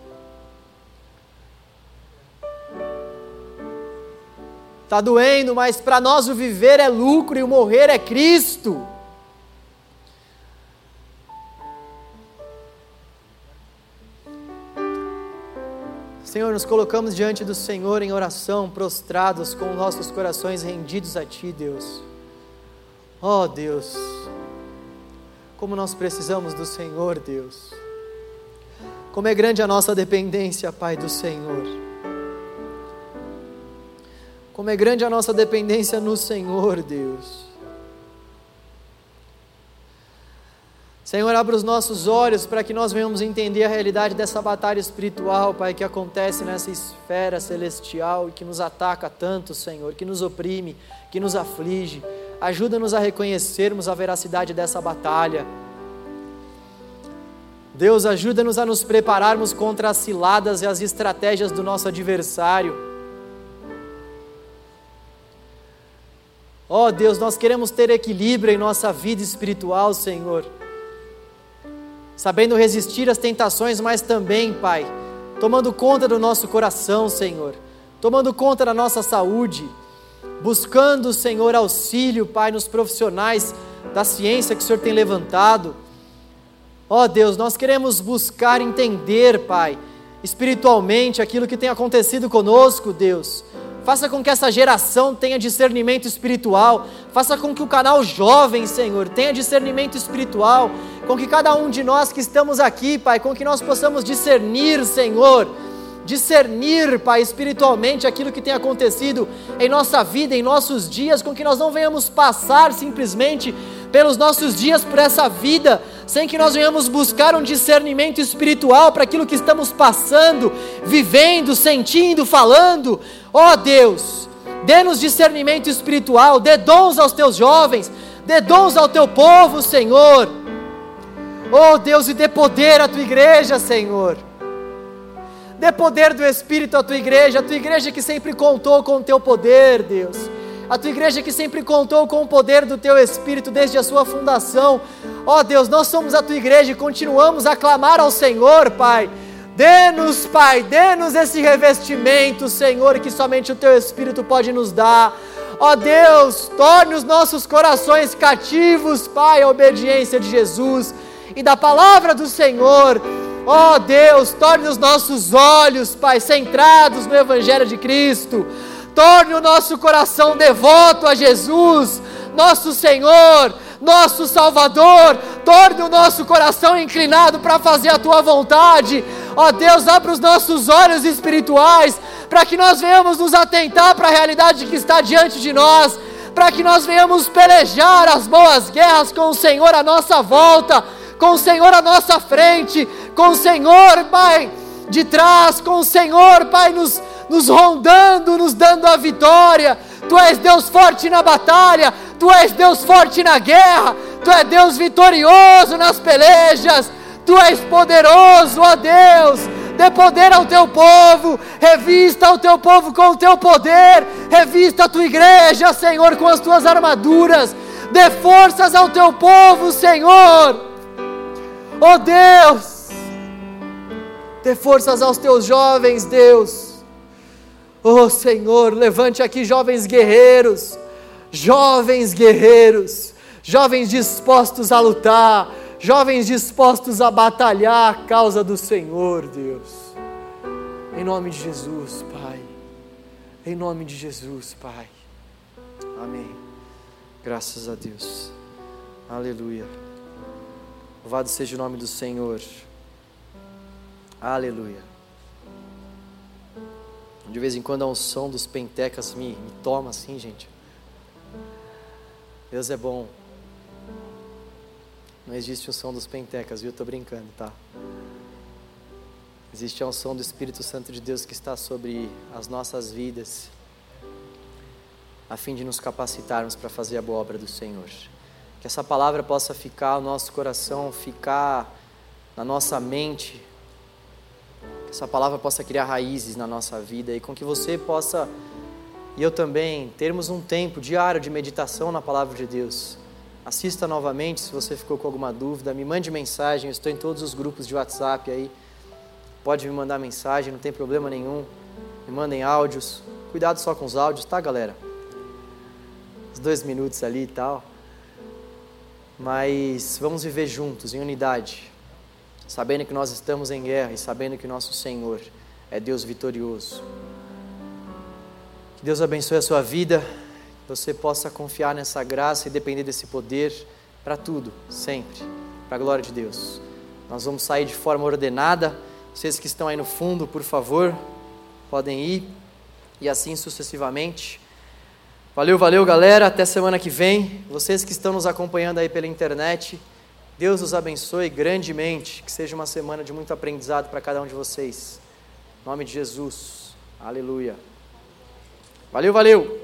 Está doendo, mas para nós o viver é lucro e o morrer é Cristo. Senhor, nos colocamos diante do Senhor em oração, prostrados, com nossos corações rendidos a Ti, Deus. Oh, Deus, como nós precisamos do Senhor, Deus. Como é grande a nossa dependência, Pai, do Senhor. Como é grande a nossa dependência no Senhor, Deus. Senhor, abra os nossos olhos para que nós venhamos entender a realidade dessa batalha espiritual, Pai, que acontece nessa esfera celestial e que nos ataca tanto, Senhor, que nos oprime, que nos aflige. Ajuda-nos a reconhecermos a veracidade dessa batalha. Deus, ajuda-nos a nos prepararmos contra as ciladas e as estratégias do nosso adversário. Ó oh, Deus, nós queremos ter equilíbrio em nossa vida espiritual, Senhor sabendo resistir às tentações, mas também, Pai, tomando conta do nosso coração, Senhor, tomando conta da nossa saúde, buscando, Senhor, auxílio, Pai, nos profissionais da ciência que o Senhor tem levantado. Ó oh, Deus, nós queremos buscar entender, Pai, espiritualmente aquilo que tem acontecido conosco, Deus Faça com que essa geração tenha discernimento espiritual. Faça com que o canal jovem, Senhor, tenha discernimento espiritual. Com que cada um de nós que estamos aqui, Pai, com que nós possamos discernir, Senhor, discernir, Pai, espiritualmente aquilo que tem acontecido em nossa vida, em nossos dias, com que nós não venhamos passar simplesmente pelos nossos dias por essa vida, sem que nós venhamos buscar um discernimento espiritual para aquilo que estamos passando, vivendo, sentindo, falando. Ó oh, Deus, dê-nos discernimento espiritual, dê dons aos teus jovens, dê dons ao teu povo, Senhor. Oh Deus, e dê poder à tua igreja, Senhor. Dê poder do Espírito à tua igreja, a tua igreja que sempre contou com o teu poder, Deus a tua igreja que sempre contou com o poder do teu Espírito desde a sua fundação. Ó oh, Deus, nós somos a tua igreja e continuamos a clamar ao Senhor, Pai. Dê-nos, Pai, dê-nos esse revestimento, Senhor, que somente o teu Espírito pode nos dar. Ó oh, Deus, torne os nossos corações cativos, Pai, à obediência de Jesus e da palavra do Senhor. Ó oh, Deus, torne os nossos olhos, Pai, centrados no Evangelho de Cristo torne o nosso coração devoto a Jesus, nosso Senhor, nosso Salvador, torne o nosso coração inclinado para fazer a tua vontade. Ó Deus, abra os nossos olhos espirituais para que nós venhamos nos atentar para a realidade que está diante de nós, para que nós venhamos pelejar as boas guerras com o Senhor à nossa volta, com o Senhor à nossa frente, com o Senhor, Pai, de trás, com o Senhor, Pai, nos nos rondando, nos dando a vitória. Tu és Deus forte na batalha, Tu és Deus forte na guerra, Tu és Deus vitorioso nas pelejas, Tu és poderoso, ó Deus. Dê poder ao teu povo, revista o teu povo com o teu poder, revista a tua igreja, Senhor, com as tuas armaduras, dê forças ao teu povo, Senhor. Ó Deus, dê forças aos teus jovens, Deus Oh Senhor, levante aqui jovens guerreiros, jovens guerreiros, jovens dispostos a lutar, jovens dispostos a batalhar a causa do Senhor, Deus. Em nome de Jesus, Pai. Em nome de Jesus, Pai. Amém. Graças a Deus. Aleluia. Louvado seja o nome do Senhor. Aleluia. De vez em quando a unção dos pentecas me, me toma assim, gente. Deus é bom. Não existe unção dos pentecas, viu? Estou brincando, tá? Existe a unção do Espírito Santo de Deus que está sobre as nossas vidas, a fim de nos capacitarmos para fazer a boa obra do Senhor. Que essa palavra possa ficar no nosso coração, ficar na nossa mente, essa palavra possa criar raízes na nossa vida e com que você possa e eu também termos um tempo diário de meditação na palavra de Deus. Assista novamente se você ficou com alguma dúvida, me mande mensagem, eu estou em todos os grupos de WhatsApp aí. Pode me mandar mensagem, não tem problema nenhum. Me mandem áudios. Cuidado só com os áudios, tá, galera? Os dois minutos ali e tal. Mas vamos viver juntos, em unidade, sabendo que nós estamos em guerra e sabendo que nosso Senhor é Deus vitorioso. Que Deus abençoe a sua vida, que você possa confiar nessa graça e depender desse poder para tudo, sempre, para a glória de Deus. Nós vamos sair de forma ordenada. Vocês que estão aí no fundo, por favor, podem ir e assim sucessivamente. Valeu, valeu, galera. Até semana que vem. Vocês que estão nos acompanhando aí pela internet, Deus os abençoe grandemente. Que seja uma semana de muito aprendizado para cada um de vocês. Em nome de Jesus. Aleluia. Valeu, valeu.